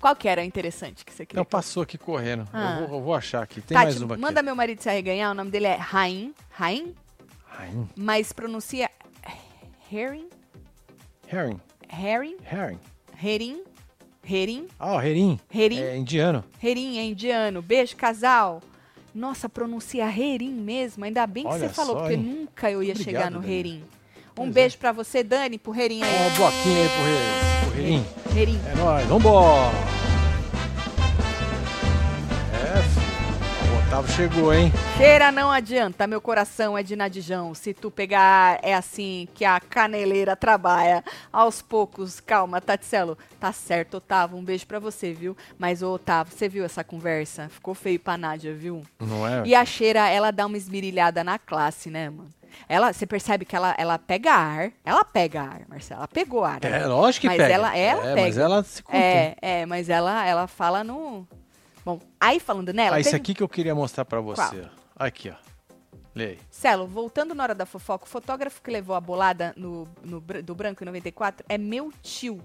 Qual que era interessante que você queria? Não, passou aqui correndo. Ah. Eu, vou, eu vou achar aqui. Tem Tati, mais uma aqui. manda meu marido se arreganhar. O nome dele é Rain. Rain? Rain. Mas pronuncia Herring? Herring. Herring? Herring. Herin? Herin? Ah, Herim. Herin? É indiano. Herin é indiano. Beijo, casal. Nossa, pronuncia Herin mesmo. Ainda bem que Olha você falou, só, porque hein? nunca eu ia Obrigado, chegar no Dani. Herin. Um Pois é. beijo pra você, Dani, pro Herin Dá aí. uma bloquinha aí pro, Herim. Herin. É nóis, vambora. O Otávio chegou, hein? Cheira não adianta, meu coração é de nadijão. Se tu pegar, é assim que a caneleira trabalha. Aos poucos, calma, Tatselo. Tá certo, Otávio, um beijo pra você, viu? Mas, ô, Otávio, você viu essa conversa? Ficou feio pra Nádia, viu? Não é? E a Cheira, ela dá uma esmirilhada na classe, né, mano? Ela, você percebe que ela, ela pega ar. Ela pega ar, Marcela. Ela pegou ar. né? É, lógico que Mas pega. ela- ela é, pega. Mas ela se contém. É, é, mas ela, ela fala no. Bom, aí falando nela. ah, isso teve- aqui que eu queria mostrar pra você. Qual? Aqui, ó. Aí. Celo, voltando na hora da fofoca, o fotógrafo que levou a bolada no, no do Branco em 94 é meu tio.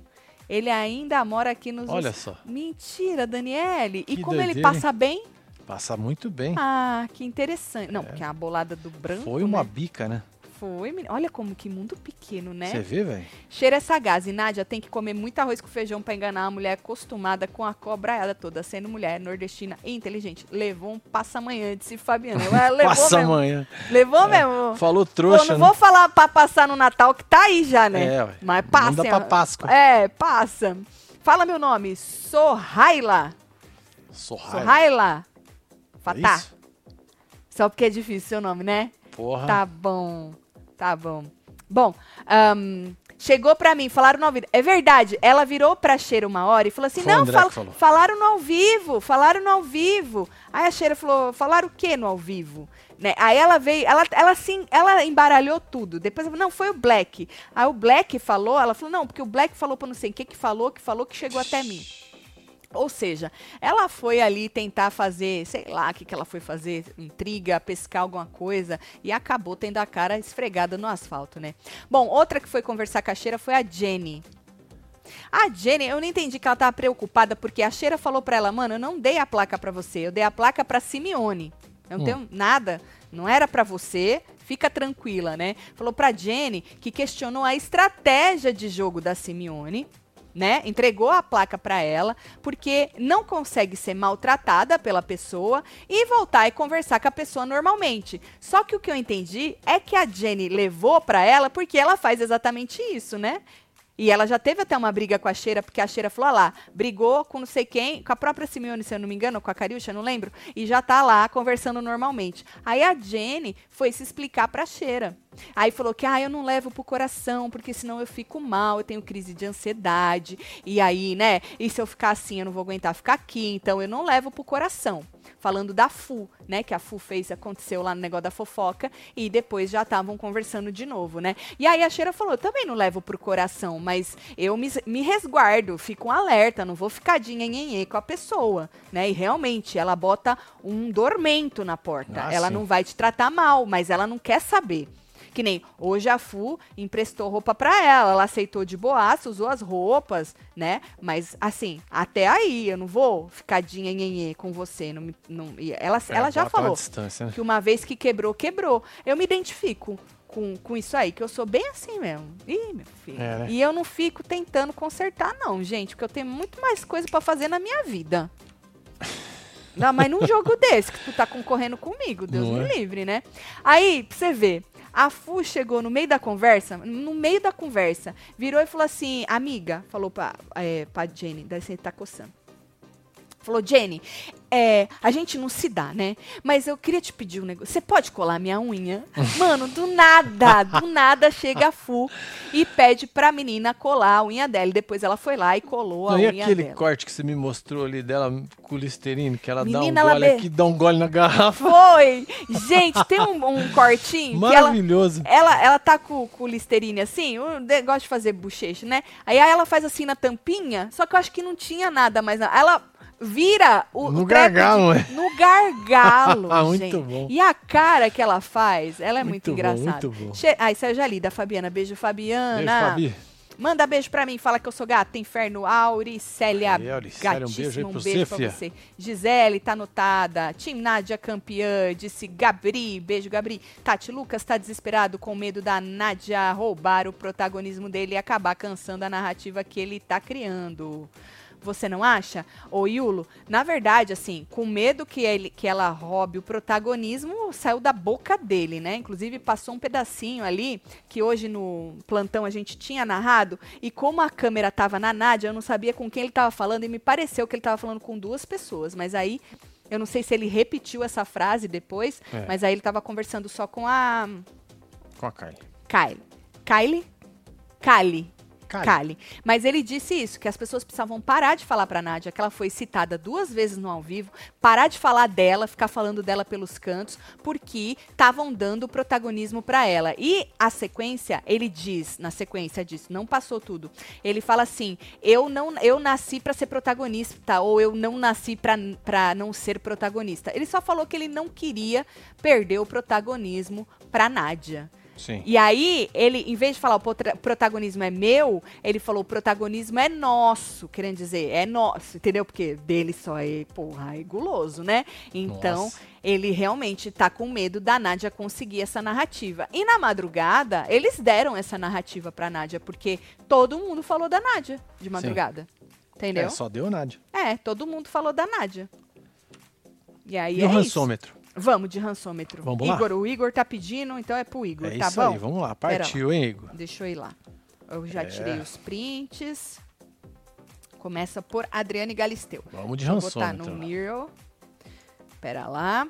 Ele ainda mora aqui nos. Olha só. Mentira, Daniele. E Que como ele doideira, passa bem? Passa muito bem. Ah, que interessante. Não, porque a bolada do Branco. Foi uma né? bica, né? Foi, menina. Olha como que mundo pequeno, né? Você vê, velho? Cheira é sagaz. E Nádia tem que comer muito arroz com feijão pra enganar a mulher acostumada com a cobraiada toda, sendo mulher nordestina e inteligente. Levou um passa-manhã, disse Fabiano. Ela levou Passa mesmo. amanhã. Levou mesmo. Falou trouxa, não né? vou falar pra passar no Natal, que tá aí já, né? É, ué. Mas passa. Manda pra. Páscoa. É, passa. Fala meu nome. Sorraila. Sorraia. Sorraila. É Fatá. Só porque é difícil seu nome, né? Porra. Tá bom, tá bom. Bom, ahn, chegou pra mim, falaram no ao vivo. É verdade, ela virou pra Cheira uma hora e falou assim: Foi não, fal- falou. falaram no ao vivo, falaram no ao vivo. Aí a Cheira falou: falaram o que no ao vivo? Né? Aí ela veio, ela, ela assim, ela embaralhou tudo. Depois ela falou, não, foi o Black. Aí o Black falou, ela falou, não, porque o Black falou pra não sei o que que falou, que falou que chegou até mim. Ou seja, ela foi ali tentar fazer, sei lá o que, que ela foi fazer, intriga, pescar alguma coisa, e acabou tendo a cara esfregada no asfalto, né? Bom, outra que foi conversar com a Cheira foi a Jenny. A Jenny, eu não entendi que ela tava preocupada, porque a Cheira falou pra ela, mano, eu não dei a placa pra você, eu dei a placa pra Simeone. Eu não Hum. tenho nada, não era pra você, fica tranquila, né? Falou pra Jenny que questionou a estratégia de jogo da Simeone, né? Entregou a placa pra ela, porque não consegue ser maltratada pela pessoa e voltar e conversar com a pessoa normalmente. Só que o que eu entendi é que a Jenny levou pra ela porque ela faz exatamente isso, né? E ela já teve até uma briga com a Cheira, porque a Cheira falou, ah lá, brigou com não sei quem, com a própria Simeone, se eu não me engano, com a Cariúcha, não lembro, e já tá lá conversando normalmente. Aí a Jenny foi se explicar pra Cheira. Aí falou que, ah, eu não levo pro coração, porque senão eu fico mal, eu tenho crise de ansiedade, e aí, né, e se eu ficar assim, eu não vou aguentar ficar aqui, então eu não levo pro coração. Falando da FU, né, que a FU fez, aconteceu lá no negócio da fofoca, e depois já estavam conversando de novo, né. E aí a Cheira falou, também não levo pro coração, mas eu me, me resguardo, fico um alerta, não vou ficar de nhenhenhê com a pessoa, né, e realmente, ela bota um dormento na porta, Ah, ela sim. não vai te tratar mal, mas ela não quer saber. Que nem hoje a Fu emprestou roupa pra ela, ela aceitou de boaça, usou as roupas, né? Mas assim, até aí, eu não vou ficar dinhenhenhê com você. Não, não, ela, É, ela já uma falou né? que uma vez que quebrou, quebrou. Eu me identifico com, com isso aí, que eu sou bem assim mesmo. Ih, meu filho. É, né? E eu não fico tentando consertar, não, gente, porque eu tenho muito mais coisa pra fazer na minha vida. Não, mas num jogo desse, que tu tá concorrendo comigo, Deus Não me é? livre, né? Aí, pra você ver, a Fu chegou no meio da conversa, no meio da conversa, virou e falou assim, amiga, falou pra, é, pra Jenny, daí você tá coçando. Falou, Jenny, é, a gente não se dá, né? Mas eu queria te pedir um negócio. Você pode colar minha unha? Mano, do nada, do nada chega a Fu e pede pra menina colar a unha dela. E depois ela foi lá e colou a Não, e unha aquele dela. corte que você me mostrou ali dela com o Listerine, que ela Menina, dá um ela gole aqui, dá um gole na garrafa. Foi! Gente, tem um, um cortinho que ela, Maravilhoso. ela, ela tá com, com o Listerine assim, eu de- fazer bochecha, né? Aí, ela faz assim na tampinha, só que eu acho que não tinha nada mais. Ela vira o, No o treco gargalo, de- é. No gargalo, Muito gente. bom. E a cara que ela faz, ela é muito, Muito bom, engraçada. muito bom. Che... Ai, saiu já ali da Fabiana. Beijo, Fabiana. Beijo, Fabi. Manda beijo pra mim, fala que eu sou gata. Inferno Auricélia. Aí, Auricélia, um beijo aí gatíssimo, pra um beijo você, pra você. Gisele, tá anotada. Tim Nádia campeã, disse Gabri. Beijo, Gabri. Tati Lucas tá desesperado com medo da Nádia roubar o protagonismo dele e acabar cansando a narrativa que ele tá criando. Você não acha? Ô, Yulo, na verdade, assim, com medo que, ele, que ela roube o protagonismo, saiu da boca dele, né? Inclusive, passou um pedacinho ali, que hoje no plantão a gente tinha narrado, e como a câmera tava na Nádia, eu não sabia com quem ele tava falando, e me pareceu que ele tava falando com duas pessoas, mas aí... Eu não sei se ele repetiu essa frase depois, É. mas aí ele tava conversando só com a Com a Kylie. Kylie. Kylie? Kylie. Kylie. Kylie. Mas ele disse isso, que as pessoas precisavam parar de falar pra Nádia, que ela foi citada duas vezes no ao vivo, parar de falar dela, ficar falando dela pelos cantos, porque estavam dando protagonismo pra ela. E a sequência, ele diz, na sequência disso, não passou tudo. Ele fala assim: "Eu não eu nasci pra ser protagonista ou eu não nasci pra não ser protagonista". Ele só falou que ele não queria perder o protagonismo pra Nádia. Sim. E aí, ele, em vez de falar o protagonismo é meu, ele falou o protagonismo é nosso, querendo dizer, é nosso, entendeu? Porque dele só é, porra, é guloso, né? Então, Nossa. ele realmente tá com medo da Nádia conseguir essa narrativa. E na madrugada, eles deram essa narrativa pra Nádia, porque todo mundo falou da Nádia de madrugada. Entendeu? É, só deu Nádia. É, todo mundo falou da Nádia. E aí E é o isso. rançômetro? Vamos de rançômetro. Vamos lá? Igor, o Igor tá pedindo, então é pro Igor, É tá isso bom? aí, vamos lá. Partiu, hein, Igor? Deixa eu ir lá. Eu já É. tirei os prints. Começa por Adriane Galisteu. Vamos de Vou botar rançômetro. no Miro. Pera lá.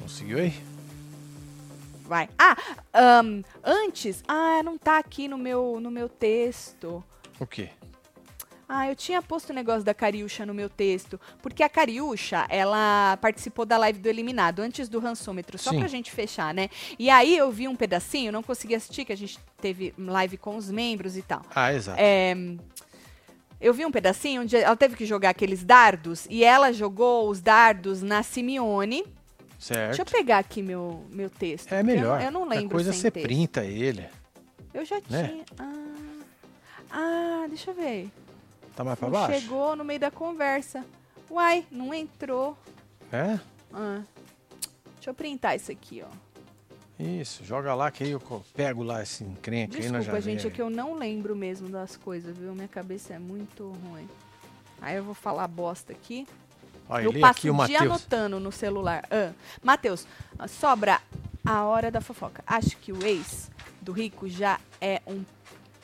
Conseguiu aí? Vai. Ah, ahn, antes. Ah, não tá aqui no meu, no meu texto. O quê? Ah, eu tinha posto o negócio da Cariúcha no meu texto, porque a Cariúcha, ela participou da live do Eliminado, antes do rançômetro, só Sim. pra gente fechar, né? E aí eu vi um pedacinho, não consegui assistir, que a gente teve live com os membros e tal. Ah, exato. É, eu vi um pedacinho onde ela teve que jogar aqueles dardos, e ela jogou os dardos na Simeone. certo. Deixa eu pegar aqui meu, meu texto. É porque eu- melhor. Eu, não lembro A coisa sem você texto. printa ele. Eu já né? tinha... Ah, ah, deixa eu ver. Tá mais pra Não baixo? chegou no meio da conversa. Uai, não entrou. É? Ah, deixa eu printar isso aqui, ó. Isso, joga lá que aí eu pego lá esse encrenca aí nós já Desculpa, gente, é que eu não lembro mesmo das coisas, viu? Minha cabeça é muito ruim. Aí eu vou falar bosta aqui. Olha, eu passo aqui o dia anotando no celular. Ah, Matheus, ah, sobra a hora da fofoca. Acho que o ex do Rico já é um,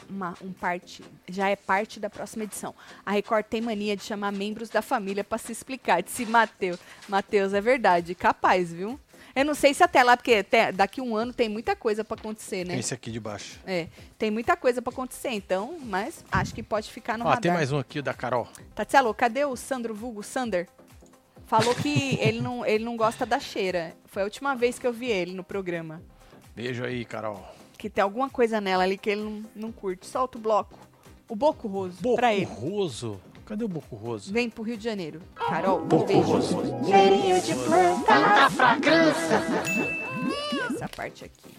uma, um parte, já é parte da próxima edição. A Record tem mania de chamar membros da família pra se explicar. Disse Matheus. Matheus, é verdade, capaz, viu? Eu não sei se até lá, porque até daqui um ano tem muita coisa pra acontecer, né? Esse aqui de baixo. É, tem muita coisa pra acontecer, então, mas acho que pode ficar no Ó, radar. tem mais um aqui da Carol. Tatielo, cadê o Sandro Vulgo Sander? Falou que ele não, ele não gosta da cheira. Foi a última vez que eu vi ele no programa. Beijo aí, Carol. Que tem alguma coisa nela ali que ele não, não curte. Solta o bloco. O Boco Roso, Boco pra ele. Roso. Cadê o Boco Roso? Vem pro Rio de Janeiro. Carol, um Boco beijo. Roso. Cheirinho de planta, tanta fragrância. essa parte aqui.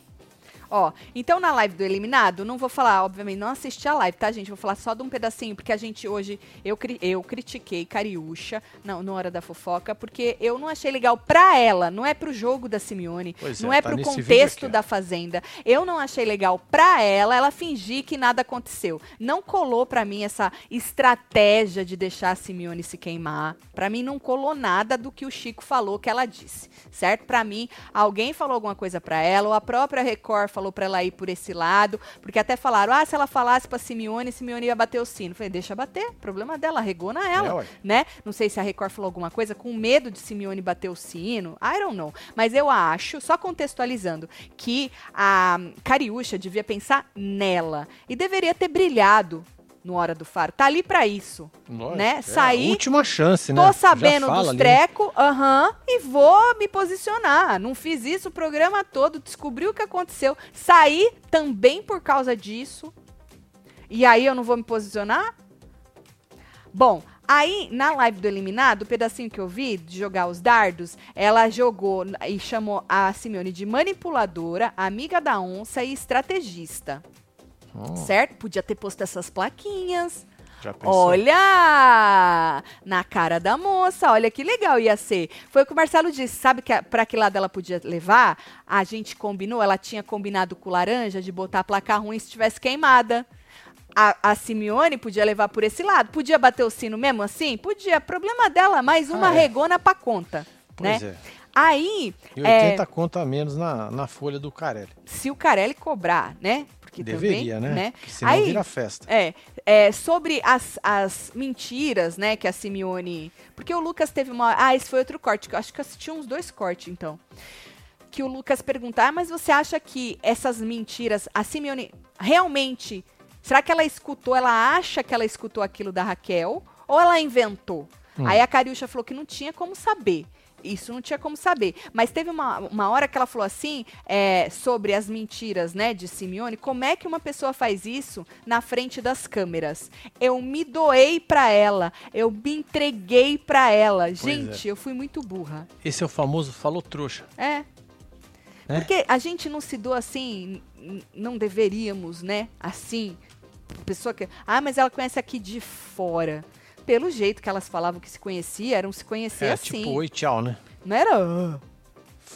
Ó, então na live do eliminado, não vou falar, obviamente, não assisti a live, tá, gente? Vou falar só de um pedacinho, porque a gente hoje, eu, eu critiquei Cariúcha na, na hora da fofoca, porque eu não achei legal pra ela, não é pro jogo da Simeone, Pois não é, é, tá pro contexto aqui, da Fazenda. Eu não achei legal pra ela, ela fingir que nada aconteceu. Não colou pra mim essa estratégia de deixar a Simeone se queimar. Pra mim não colou nada do que o Chico falou que ela disse, certo? Pra mim, alguém falou alguma coisa pra ela, ou a própria Record falou pra ela ir por esse lado, porque até falaram: "Ah, se ela falasse pra Simeone, Simeone ia bater o sino". Falei: "Deixa bater, problema dela, regou na ela" É, né? Não sei se a Record falou alguma coisa com medo de Simeone bater o sino. I don't know. Mas eu acho, só contextualizando, que a Cariúcha devia pensar nela e deveria ter brilhado no Hora do Faro. Tá ali pra isso, Lógico, né? é Sair, última chance, né? tô sabendo dos ali. trecos, aham, e vou me posicionar. Não fiz isso o programa todo, descobri o que aconteceu, saí também por causa disso. E aí eu não vou me posicionar? Bom, aí na live do eliminado, o pedacinho que eu vi de jogar os dardos, ela jogou e chamou a Simeone de manipuladora, amiga da onça e estrategista. Certo? Podia ter posto essas plaquinhas. Olha! Na cara da moça, olha que legal ia ser. Foi o que o Marcelo disse. Sabe que a- pra que lado ela podia levar? A gente combinou, ela tinha combinado com o laranja de botar a placa ruim se tivesse queimada. A, a Simeone podia levar por esse lado. Podia bater o sino mesmo assim? Podia. Problema dela, mais uma Ah, é. regona pra conta. Pois né? é. Aí, E é, 80 conto a menos na, na folha do Carelli. se o Carelli cobrar, né? Porque Deveria, também, né? Porque senão Aí, vira festa. É, é, sobre as, as mentiras, né, que a Simeone. Porque o Lucas teve uma. Ah, esse foi outro corte, que eu acho que eu assisti uns dois cortes, então. Que o Lucas pergunta: ah, mas você acha que essas mentiras, a Simeone realmente. Será que ela escutou, ela acha que ela escutou aquilo da Raquel? Ou ela inventou? Hum. Aí a Cariúcha falou que não tinha como saber. Isso não tinha como saber. Mas teve uma, uma hora que ela falou assim, é, sobre as mentiras, né, de Simeone. Como é que uma pessoa faz isso na frente das câmeras? Eu me doei pra ela. Eu me entreguei pra ela. Gente, eu fui muito burra. Esse é o famoso falou trouxa. É. Né? Porque a gente não se doa assim, não deveríamos, né? Assim. Pessoa que. Ah, mas ela conhece aqui de fora. Pelo jeito que elas falavam que se conhecia, eram se conhecer é assim. tipo oi, tchau, né? Não era. "Ah".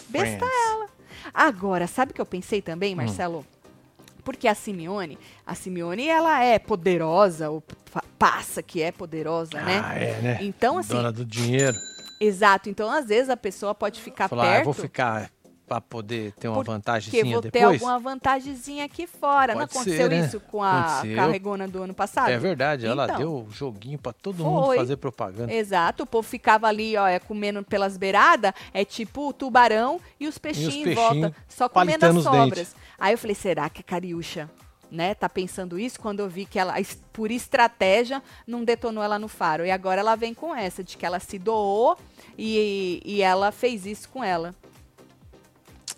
Besta Friends. Agora, sabe o que eu pensei Hum. também, Marcelo? Porque a Simeone, a Simeone, ela é poderosa, ou passa que é poderosa, né? Ah, é, né? Então, assim, Dona do dinheiro. exato. Então, às vezes, a pessoa pode ficar Falar, ah, perto. eu vou ficar pra poder ter uma Porque vantagemzinha vou ter depois. alguma vantagemzinha aqui fora. não Pode aconteceu ser, né? isso com a Aconteceu. carregona do ano passado? É verdade, ela Então. deu joguinho pra todo mundo Foi. fazer propaganda. Exato, o povo ficava ali, ó, é, comendo pelas beiradas, é tipo o tubarão e os peixinhos em peixinhos volta, só comendo as os sobras. dentes. Aí eu falei, será que a Cariúcha, né, tá pensando isso? Quando eu vi que ela, por estratégia, não detonou ela no faro. E agora ela vem com essa, de que ela se doou e, e ela fez isso com ela.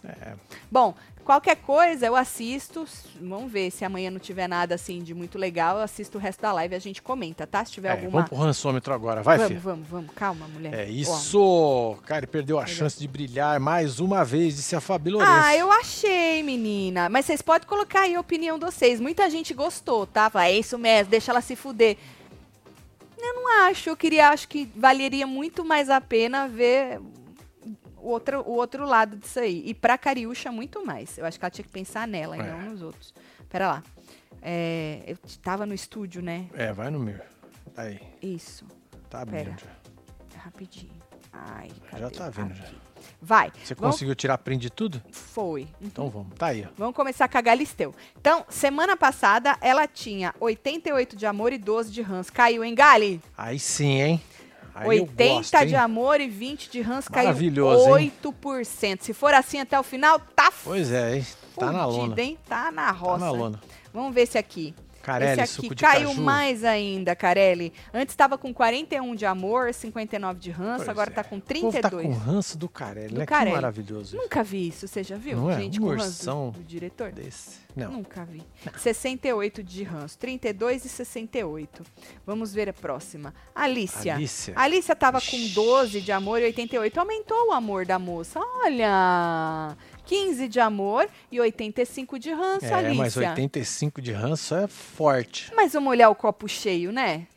É, Bom, qualquer coisa eu assisto. Vamos ver se amanhã não tiver nada assim de muito legal. Eu assisto o resto da live e a gente comenta, tá? Se tiver é, alguma. vamos pro rançômetro agora, vai, vamos, filho. vamos, vamos. Calma, mulher. É isso! Cara, ele perdeu a chance de brilhar mais uma vez, disse a Fabi Lourenço. Ah, eu achei, menina. Mas vocês podem colocar aí a opinião de vocês. Muita gente gostou, tá? Fala, é isso mesmo, deixa ela se fuder. Eu não acho. Eu queria, acho que valeria muito mais a pena ver o outro, o outro lado disso aí. E pra Cariúcha, muito mais. Eu acho que ela tinha que pensar nela e É. não nos outros. Pera lá. É, eu tava no estúdio, né? É, vai no meu. Aí, Isso. tá Pera. abrindo já. Rapidinho. Ai, Já cadê? tá vendo Aqui. já. Vai. Você Vamos- conseguiu tirar print de tudo? Foi. Uhum. Então vamos. Tá aí, ó. Vamos começar com a Galisteu. Então, semana passada, ela tinha 88 de amor e 12 de rãs. Caiu, hein, Gali? Aí sim, hein? Aí 80 eu gosto, de amor e 20 de rãs. Caiu Maravilhoso, hein? 8%. Se for assim até o final, tá Pois é, hein? Tá na fudido, lona. hein? Tá na Tá roça. na lona. Vamos ver esse aqui. Carelli, esse aqui caiu caju. mais ainda, Carelli. Antes estava com 41 de amor, 59 de ranço, Pois agora é. tá com O povo tá 32. com ranço do Carelli, Do né? Carelli. Que maravilhoso isso. Nunca vi isso, você já viu? Não é? Gente Um com ranço do, diretor? Desse. Não. Nunca vi. 68 de ranço, 32 e 68. Vamos ver a próxima. Alicia. Alicia. A Alicia tava com Ixi. 12 de amor e 88. Aumentou o amor da moça. Olha! 15 de amor e 85 de ranço, É, Alicia. mas 85 de ranço é forte. Mas vamos olhar o copo cheio, né?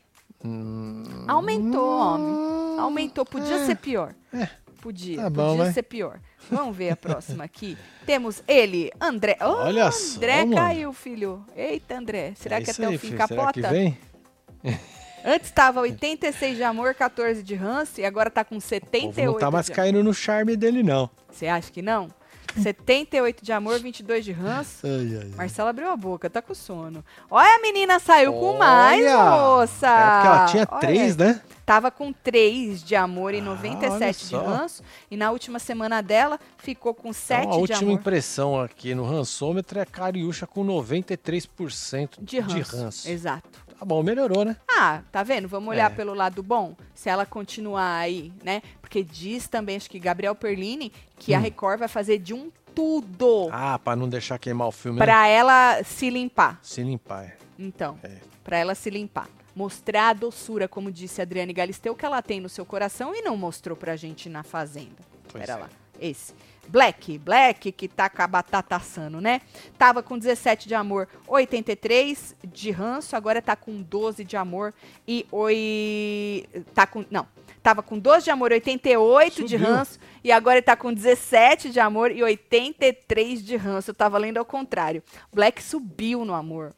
Hum, Aumentou, homem. Aumentou. Podia É. ser pior. É. Podia. Tá bom, podia vai. ser pior. Vamos ver a próxima aqui. Temos ele, André. Oh, Olha só, André caiu, filho. Eita, André. Será é que até aí, o fim filho. capota? Será que vem? Antes estava 86 de amor, 14 de ranço e agora tá com O 78 povo não tá mais caindo no charme dele, não. Você acha que não? 78 de amor, 22 de ranço. Ai, ai, ai. Marcela abriu a boca, tá com sono. Olha, a menina saiu com mais, Olha! moça. É porque ela tinha Olha, três, né? Tava com 3 de amor e Ah, 97 de olha ranço. E na última semana dela ficou com 7 Então, a de última amor. impressão aqui no rançômetro é a Cariúcha com 93% De ranço. Exato. Tá bom, melhorou, né? Ah, tá vendo? Vamos olhar É. pelo lado bom. Se ela continuar aí, né? Porque diz também, acho que Gabriel Perlini, que a Record vai fazer de um tudo Hum. Ah, pra não deixar queimar o filme, né? pra ela se limpar. Se limpar. é. Então, É. pra ela se limpar. Mostrar a doçura, como disse a Adriane Galisteu, que ela tem no seu coração e não mostrou pra gente na Fazenda. Pois Pera é. lá. Esse. Black, Black que tá com a batata assando, né? Tava com 17 de amor, 83 de ranço, agora tá com 12 de amor e oi... tá com não, tava com 12 de amor, 88 de Subiu. ranço e agora tá com 17 de amor e 83 de ranço. Eu tava lendo ao contrário. Black subiu no amor.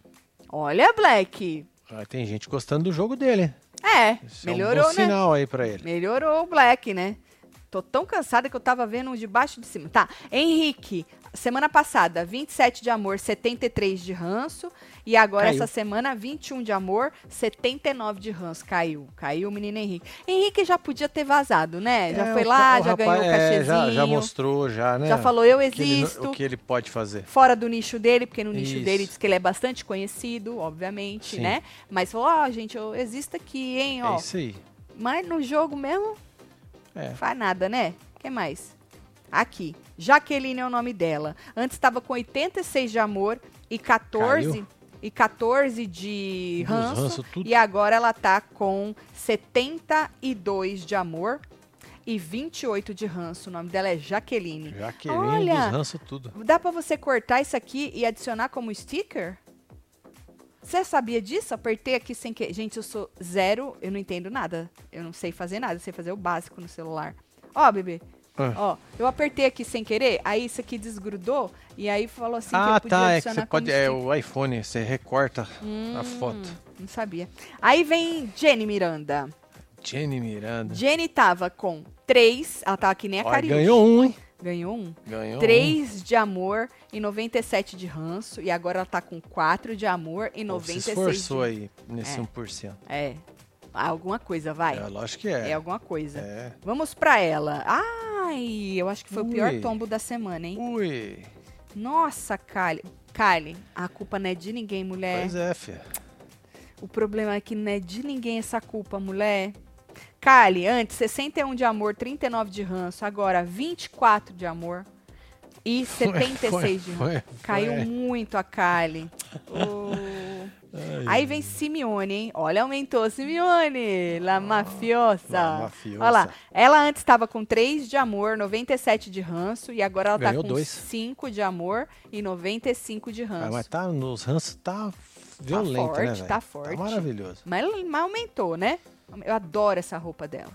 Olha, Black. Ah, tem gente gostando do jogo dele. É, Isso é melhorou, um bom né? sinal aí pra ele. Melhorou o Black, né? Tô tão cansada que eu tava vendo um de baixo e de cima. Tá, Henrique, semana passada, 27 de amor, 73 de ranço. E agora, Caiu. essa semana, 21 de amor, 79 de ranço. Caiu. Caiu o menino Henrique. Henrique já podia ter vazado, né? Já É, foi o lá, já rapaz, ganhou o é, cachezinho. já, já mostrou, já, né? já falou, eu o que ele- existo. o que ele pode fazer. Fora do nicho dele, porque no nicho Isso. dele diz que ele é bastante conhecido, obviamente, Sim. né? Mas falou, ó, gente, eu existo aqui, hein, ó. É isso aí. Mas no jogo mesmo, É. Faz nada, né? que mais? Aqui. Jaqueline é o nome dela. Antes estava com 86 de amor e 14 Caiu. e 14 de ranço. ranço. E agora ela tá com 72 de amor e 28 de ranço. O nome dela é Jaqueline. Jaqueline Olha! dos ranço tudo. Dá pra você cortar isso aqui e adicionar como sticker? Você sabia disso? Apertei aqui sem que. Gente, eu sou zero, eu não entendo nada. Eu não sei fazer nada, eu sei fazer o básico no celular. Ó, bebê. Ah. Ó, eu apertei aqui sem querer, aí isso aqui desgrudou e aí falou assim que ah, eu podia tá. É que você pode. É o iPhone, você recorta a Hum, foto. Não sabia. Aí vem Jenny Miranda. Jenny Miranda. Jenny tava com três, ela tava que nem a Ó, Cariúcha. ganhou um, hein? Ganhou um. Ganhou um. 3 de amor e 97 de ranço. E agora ela tá com 4 de amor e Pô, Se 96 esforçou de... aí nesse É. 1%. É. Alguma coisa, vai. É, lógico que É, é. alguma coisa. É. Vamos pra ela. Ai, eu acho que foi o pior Ui. tombo da semana, hein? Ui. Nossa, Kali. Kali, a culpa não é de ninguém, mulher. Pois é, filha. O problema é que não é de ninguém essa culpa, mulher. Kali, antes 61 de amor, 39 de ranço, agora 24 de amor e 76 Foi, de ranço. Caiu foi. muito a Kali. Oh. Aí vem Simeone, hein? Olha, aumentou Simeone, la mafiosa. La mafiosa. Olha lá, ela antes estava com 3 de amor, 97 de ranço, e agora ela Ganhou tá com dois. 5 de amor e 95 de Ah, ranço. mas tá nos ranços, tá violento, forte, né, tá forte. Tá maravilhoso. Mas, mas aumentou, né? Eu adoro essa roupa dela.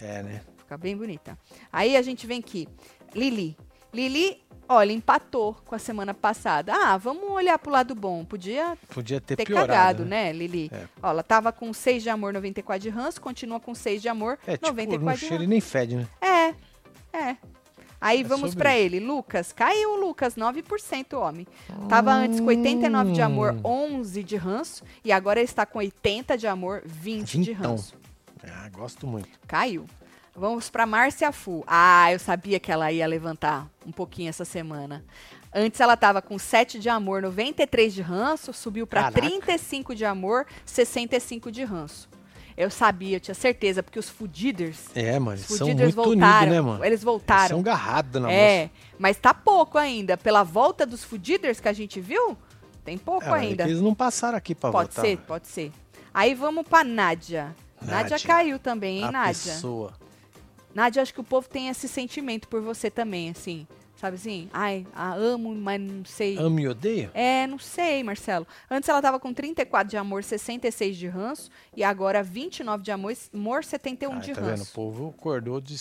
É, né? Fica bem bonita. Aí a gente vem aqui. Lili. Lili, olha, empatou com a semana passada. Ah, vamos olhar pro lado bom. Podia Podia ter, ter piorado, cagado, né, Lili? É. Ó, ela tava com 6 de amor, 94 de ranço, continua com 6 de amor, É, tipo, 94 não de cheira ranço. e nem fede, né? É, é. Aí É vamos isso. ele. Lucas, caiu o Lucas, 9% homem. Tava antes com 89 de amor, Hum. 11 de ranço, e agora está com 80 de amor, 20 de Vintão. ranço. Ah, gosto muito. Caiu. Vamos para Márcia Fu. Ah, eu sabia que ela ia levantar um pouquinho essa semana. Antes ela tava com 7 de amor, 93 de ranço, subiu para Caraca. 35 de amor, 65 de ranço. Eu sabia, eu tinha certeza, porque os Fudiders, É, mano, os eles são muito voltaram. unidos, né, mano? Eles voltaram. São garrados na é, moça. mas tá pouco ainda. Pela volta dos Fudiders que a gente viu, tem pouco É, é ainda. eles não passaram aqui pra Pode votar. ser, pode ser. Aí vamos pra Nádia. Nádia, Nádia. caiu também, hein, A Nádia? pessoa. Nádia, acho que o povo tem esse sentimento por você também, assim. Sabe assim? Ai, a amo, mas não sei. Amo e odeio? É, não sei, Marcelo. Antes ela tava com 34 de amor, 66 de ranço. E agora 29 de amor, amor 71 Ai, de tá vendo? O ranço. povo acordou de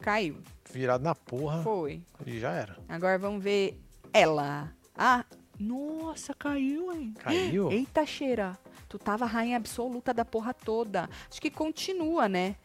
Caiu. virado na porra Foi. e já era. Agora vamos ver ela. Ah, nossa, caiu, hein? Caiu? Eita, cheira. Tu tava rainha absoluta da porra toda. Acho que continua, né?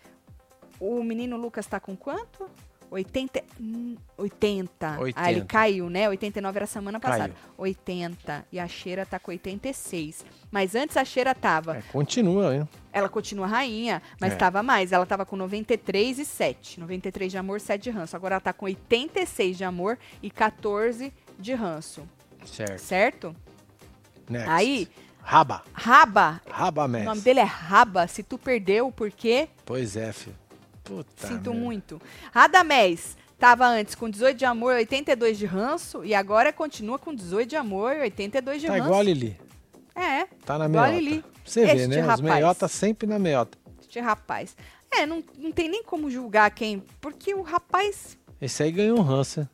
O menino Lucas tá com quanto? 80. hum, 80. Ah, ele 80. caiu, né? 89 era semana passada. Caiu. 80. E a cheira tá com 86. Mas antes a cheira tava. É, continua, hein? Ela continua rainha, mas É. tava mais. Ela tava com 93 e 7. 93 de amor, 7 de ranço. Agora ela tá com 86 de amor e 14 de ranço. Certo. Certo? Next. Aí, Raba. Raba. Raba O Messi. nome dele é Raba. Se tu perdeu, por quê? Pois é, filho. Puta Sinto merda. muito. Radamés. Tava antes com 18 de amor, 82 de ranço. E agora continua com 18 de amor, 82 de Tá ranço. igual a Lili. É, Tá na meiota. Lili. Você vê, né? Os rapaz. meiota sempre na meiota. este rapaz. É, não, não tem nem como julgar quem. Porque o rapaz Esse aí ganhou um ranço.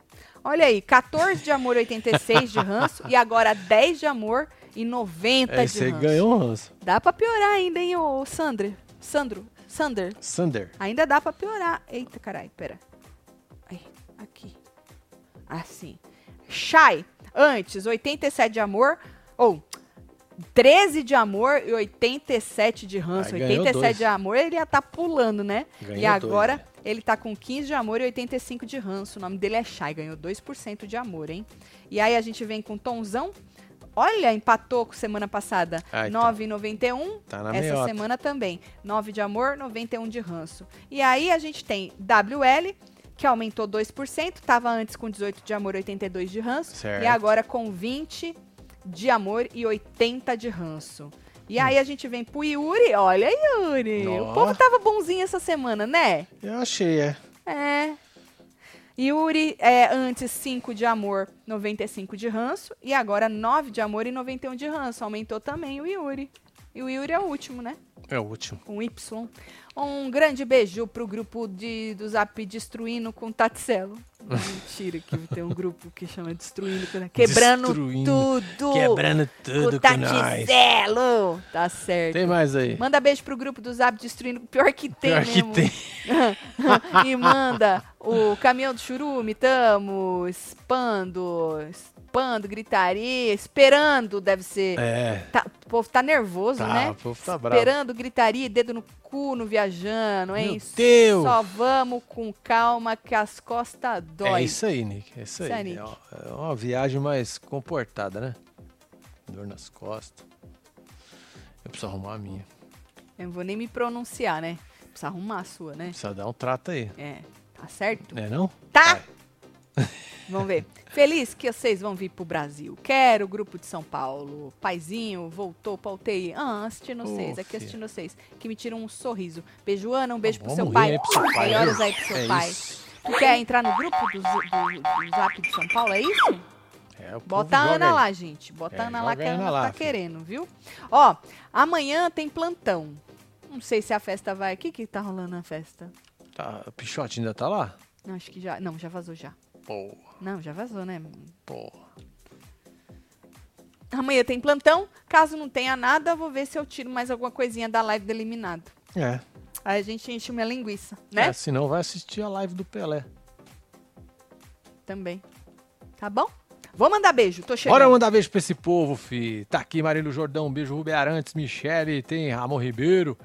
Olha aí, 14 de amor, 86 de ranço. e agora 10 de amor e 90 de Esse aí ranço. ganhou um ranço. Dá pra piorar ainda, hein, ô Sandro? Sandro? Sander? Sander. Ainda dá pra piorar. Eita, caralho, pera. Aí, aqui. Assim. Shai, antes, 87 de amor. Ou, 13 de amor e 87 de ranço. Aí ganhou 87 dois. de amor, ele ia tá pulando, né? Ganhou e agora, dois, né? ele tá com 15 de amor e 85 de ranço. O nome dele é Shai, ganhou 2% de amor, hein? E aí a gente vem com Tonzão. Olha, empatou com semana passada. Ah, então. 9,91. Tá na Essa meiota. semana também. 9 de amor, 91 de ranço. E aí a gente tem WL, que aumentou 2%, estava antes com 18 de amor, 82 de ranço. Certo. E agora com 20 de amor e 80 de ranço. E aí a gente vem pro Yuri. Olha, Yuri. O Ó. povo tava bonzinho essa semana, né? Eu achei, é. É. Yuri é antes 5 de amor, 95 de ranço. E agora 9 de amor e 91 de ranço. Aumentou também o Yuri. E o Yuri é o último, né? É o último. com Y. Um grande beijo pro grupo de, do Zap Destruindo com Tatselo. Mentira que tem um grupo que chama Destruindo, com- quebrando Destruindo. tudo. Quebrando com tudo com nós. Tatselo. Tá certo. Tem mais aí. Manda beijo pro grupo do Zap Destruindo, pior que tem Pior que mesmo. tem. e manda o caminhão do churume, tamo espando, espando, gritaria, esperando, deve ser. É. Tá- o povo tá nervoso, Tá, né? o povo tá bravo. Esperando gritaria, dedo no cu no viajando, hein? Meu Deus! Só vamos com calma que as costas dói. É isso aí, Nick. É isso aí. Isso aí, Nick. É uma- É uma viagem mais comportada, né? Dor nas costas. Eu preciso arrumar a minha. Eu não vou nem me pronunciar, né? Precisa arrumar a sua, né? Precisa dar um trato aí. É, tá certo? É não? Tá! Vai. Vamos ver. Feliz que vocês vão vir pro Brasil. Quero o grupo de São Paulo. Paizinho voltou pra UTI. Ah, assistindo vocês, aqui assistindo vocês. Que me tiram um sorriso. Beijo, Ana. Um beijo pro Vamos seu pai. aí pro seu pai, Melhoras aí pro seu É pai. isso. Tu quer entrar no grupo do, do- do Zap de São Paulo? É isso? É, Bota a Ana aí. lá, gente. Bota É, a Ana lá que a Ana Ana lá, tá filho. querendo, viu? Ó, amanhã tem plantão. Não sei se a festa vai. O que tá rolando na festa? Tá, o Pichote ainda tá lá? Acho que já. Não, já vazou já. Porra, Não, já vazou, né? porra. Amanhã tem plantão. Caso não tenha nada, vou ver se eu tiro mais alguma coisinha da live do eliminado. É. Aí a gente enche uma linguiça, né? é. Senão vai assistir a live do Pelé. Também. Tá bom? Vou mandar beijo, tô chegando. Bora mandar beijo pra esse povo, fi. Tá aqui Marílio Jordão, beijo Rubi Arantes, Michele, tem Ramon Ribeiro,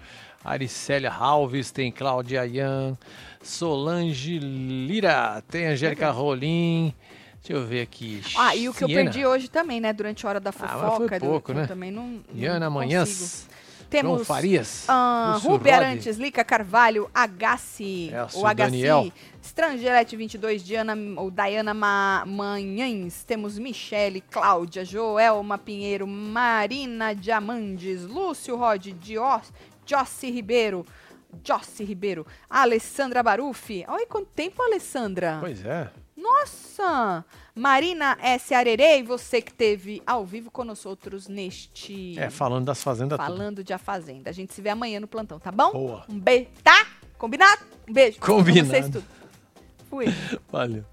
Aricélia Alves, tem Cláudia Ian, Solange Lira, tem Angélica Rolim. Deixa eu ver aqui. Ah, e o que eu Siena, perdi hoje também, né? Durante a hora da mas fofoca. foi do- pouco, eu né? também não. Iana. Manhãs, Temos João Farias, Ah, Lúcio Rubi Arantes, Lica Carvalho, Agassi, Elcio o Agassi, Daniel. Strangelete 22, Diana, ou Dayana Ma Manhães, temos Michele, Cláudia, Joelma Pinheiro, Marina Diamandes, Lúcio Rod, Dios, Jossi Ribeiro. Jossi Ribeiro. Alessandra Barufi. Olha quanto tempo, Alessandra. Pois é. Nossa! Marina S. Arerei, você que teve ao vivo conosco outros neste. É, falando das fazendas. Falando tudo. de A Fazenda. A gente se vê amanhã no plantão, tá bom? Boa. Um beijo, tá? Combinado? Um beijo. Combinado. Vocês tudo. Fui. Valeu.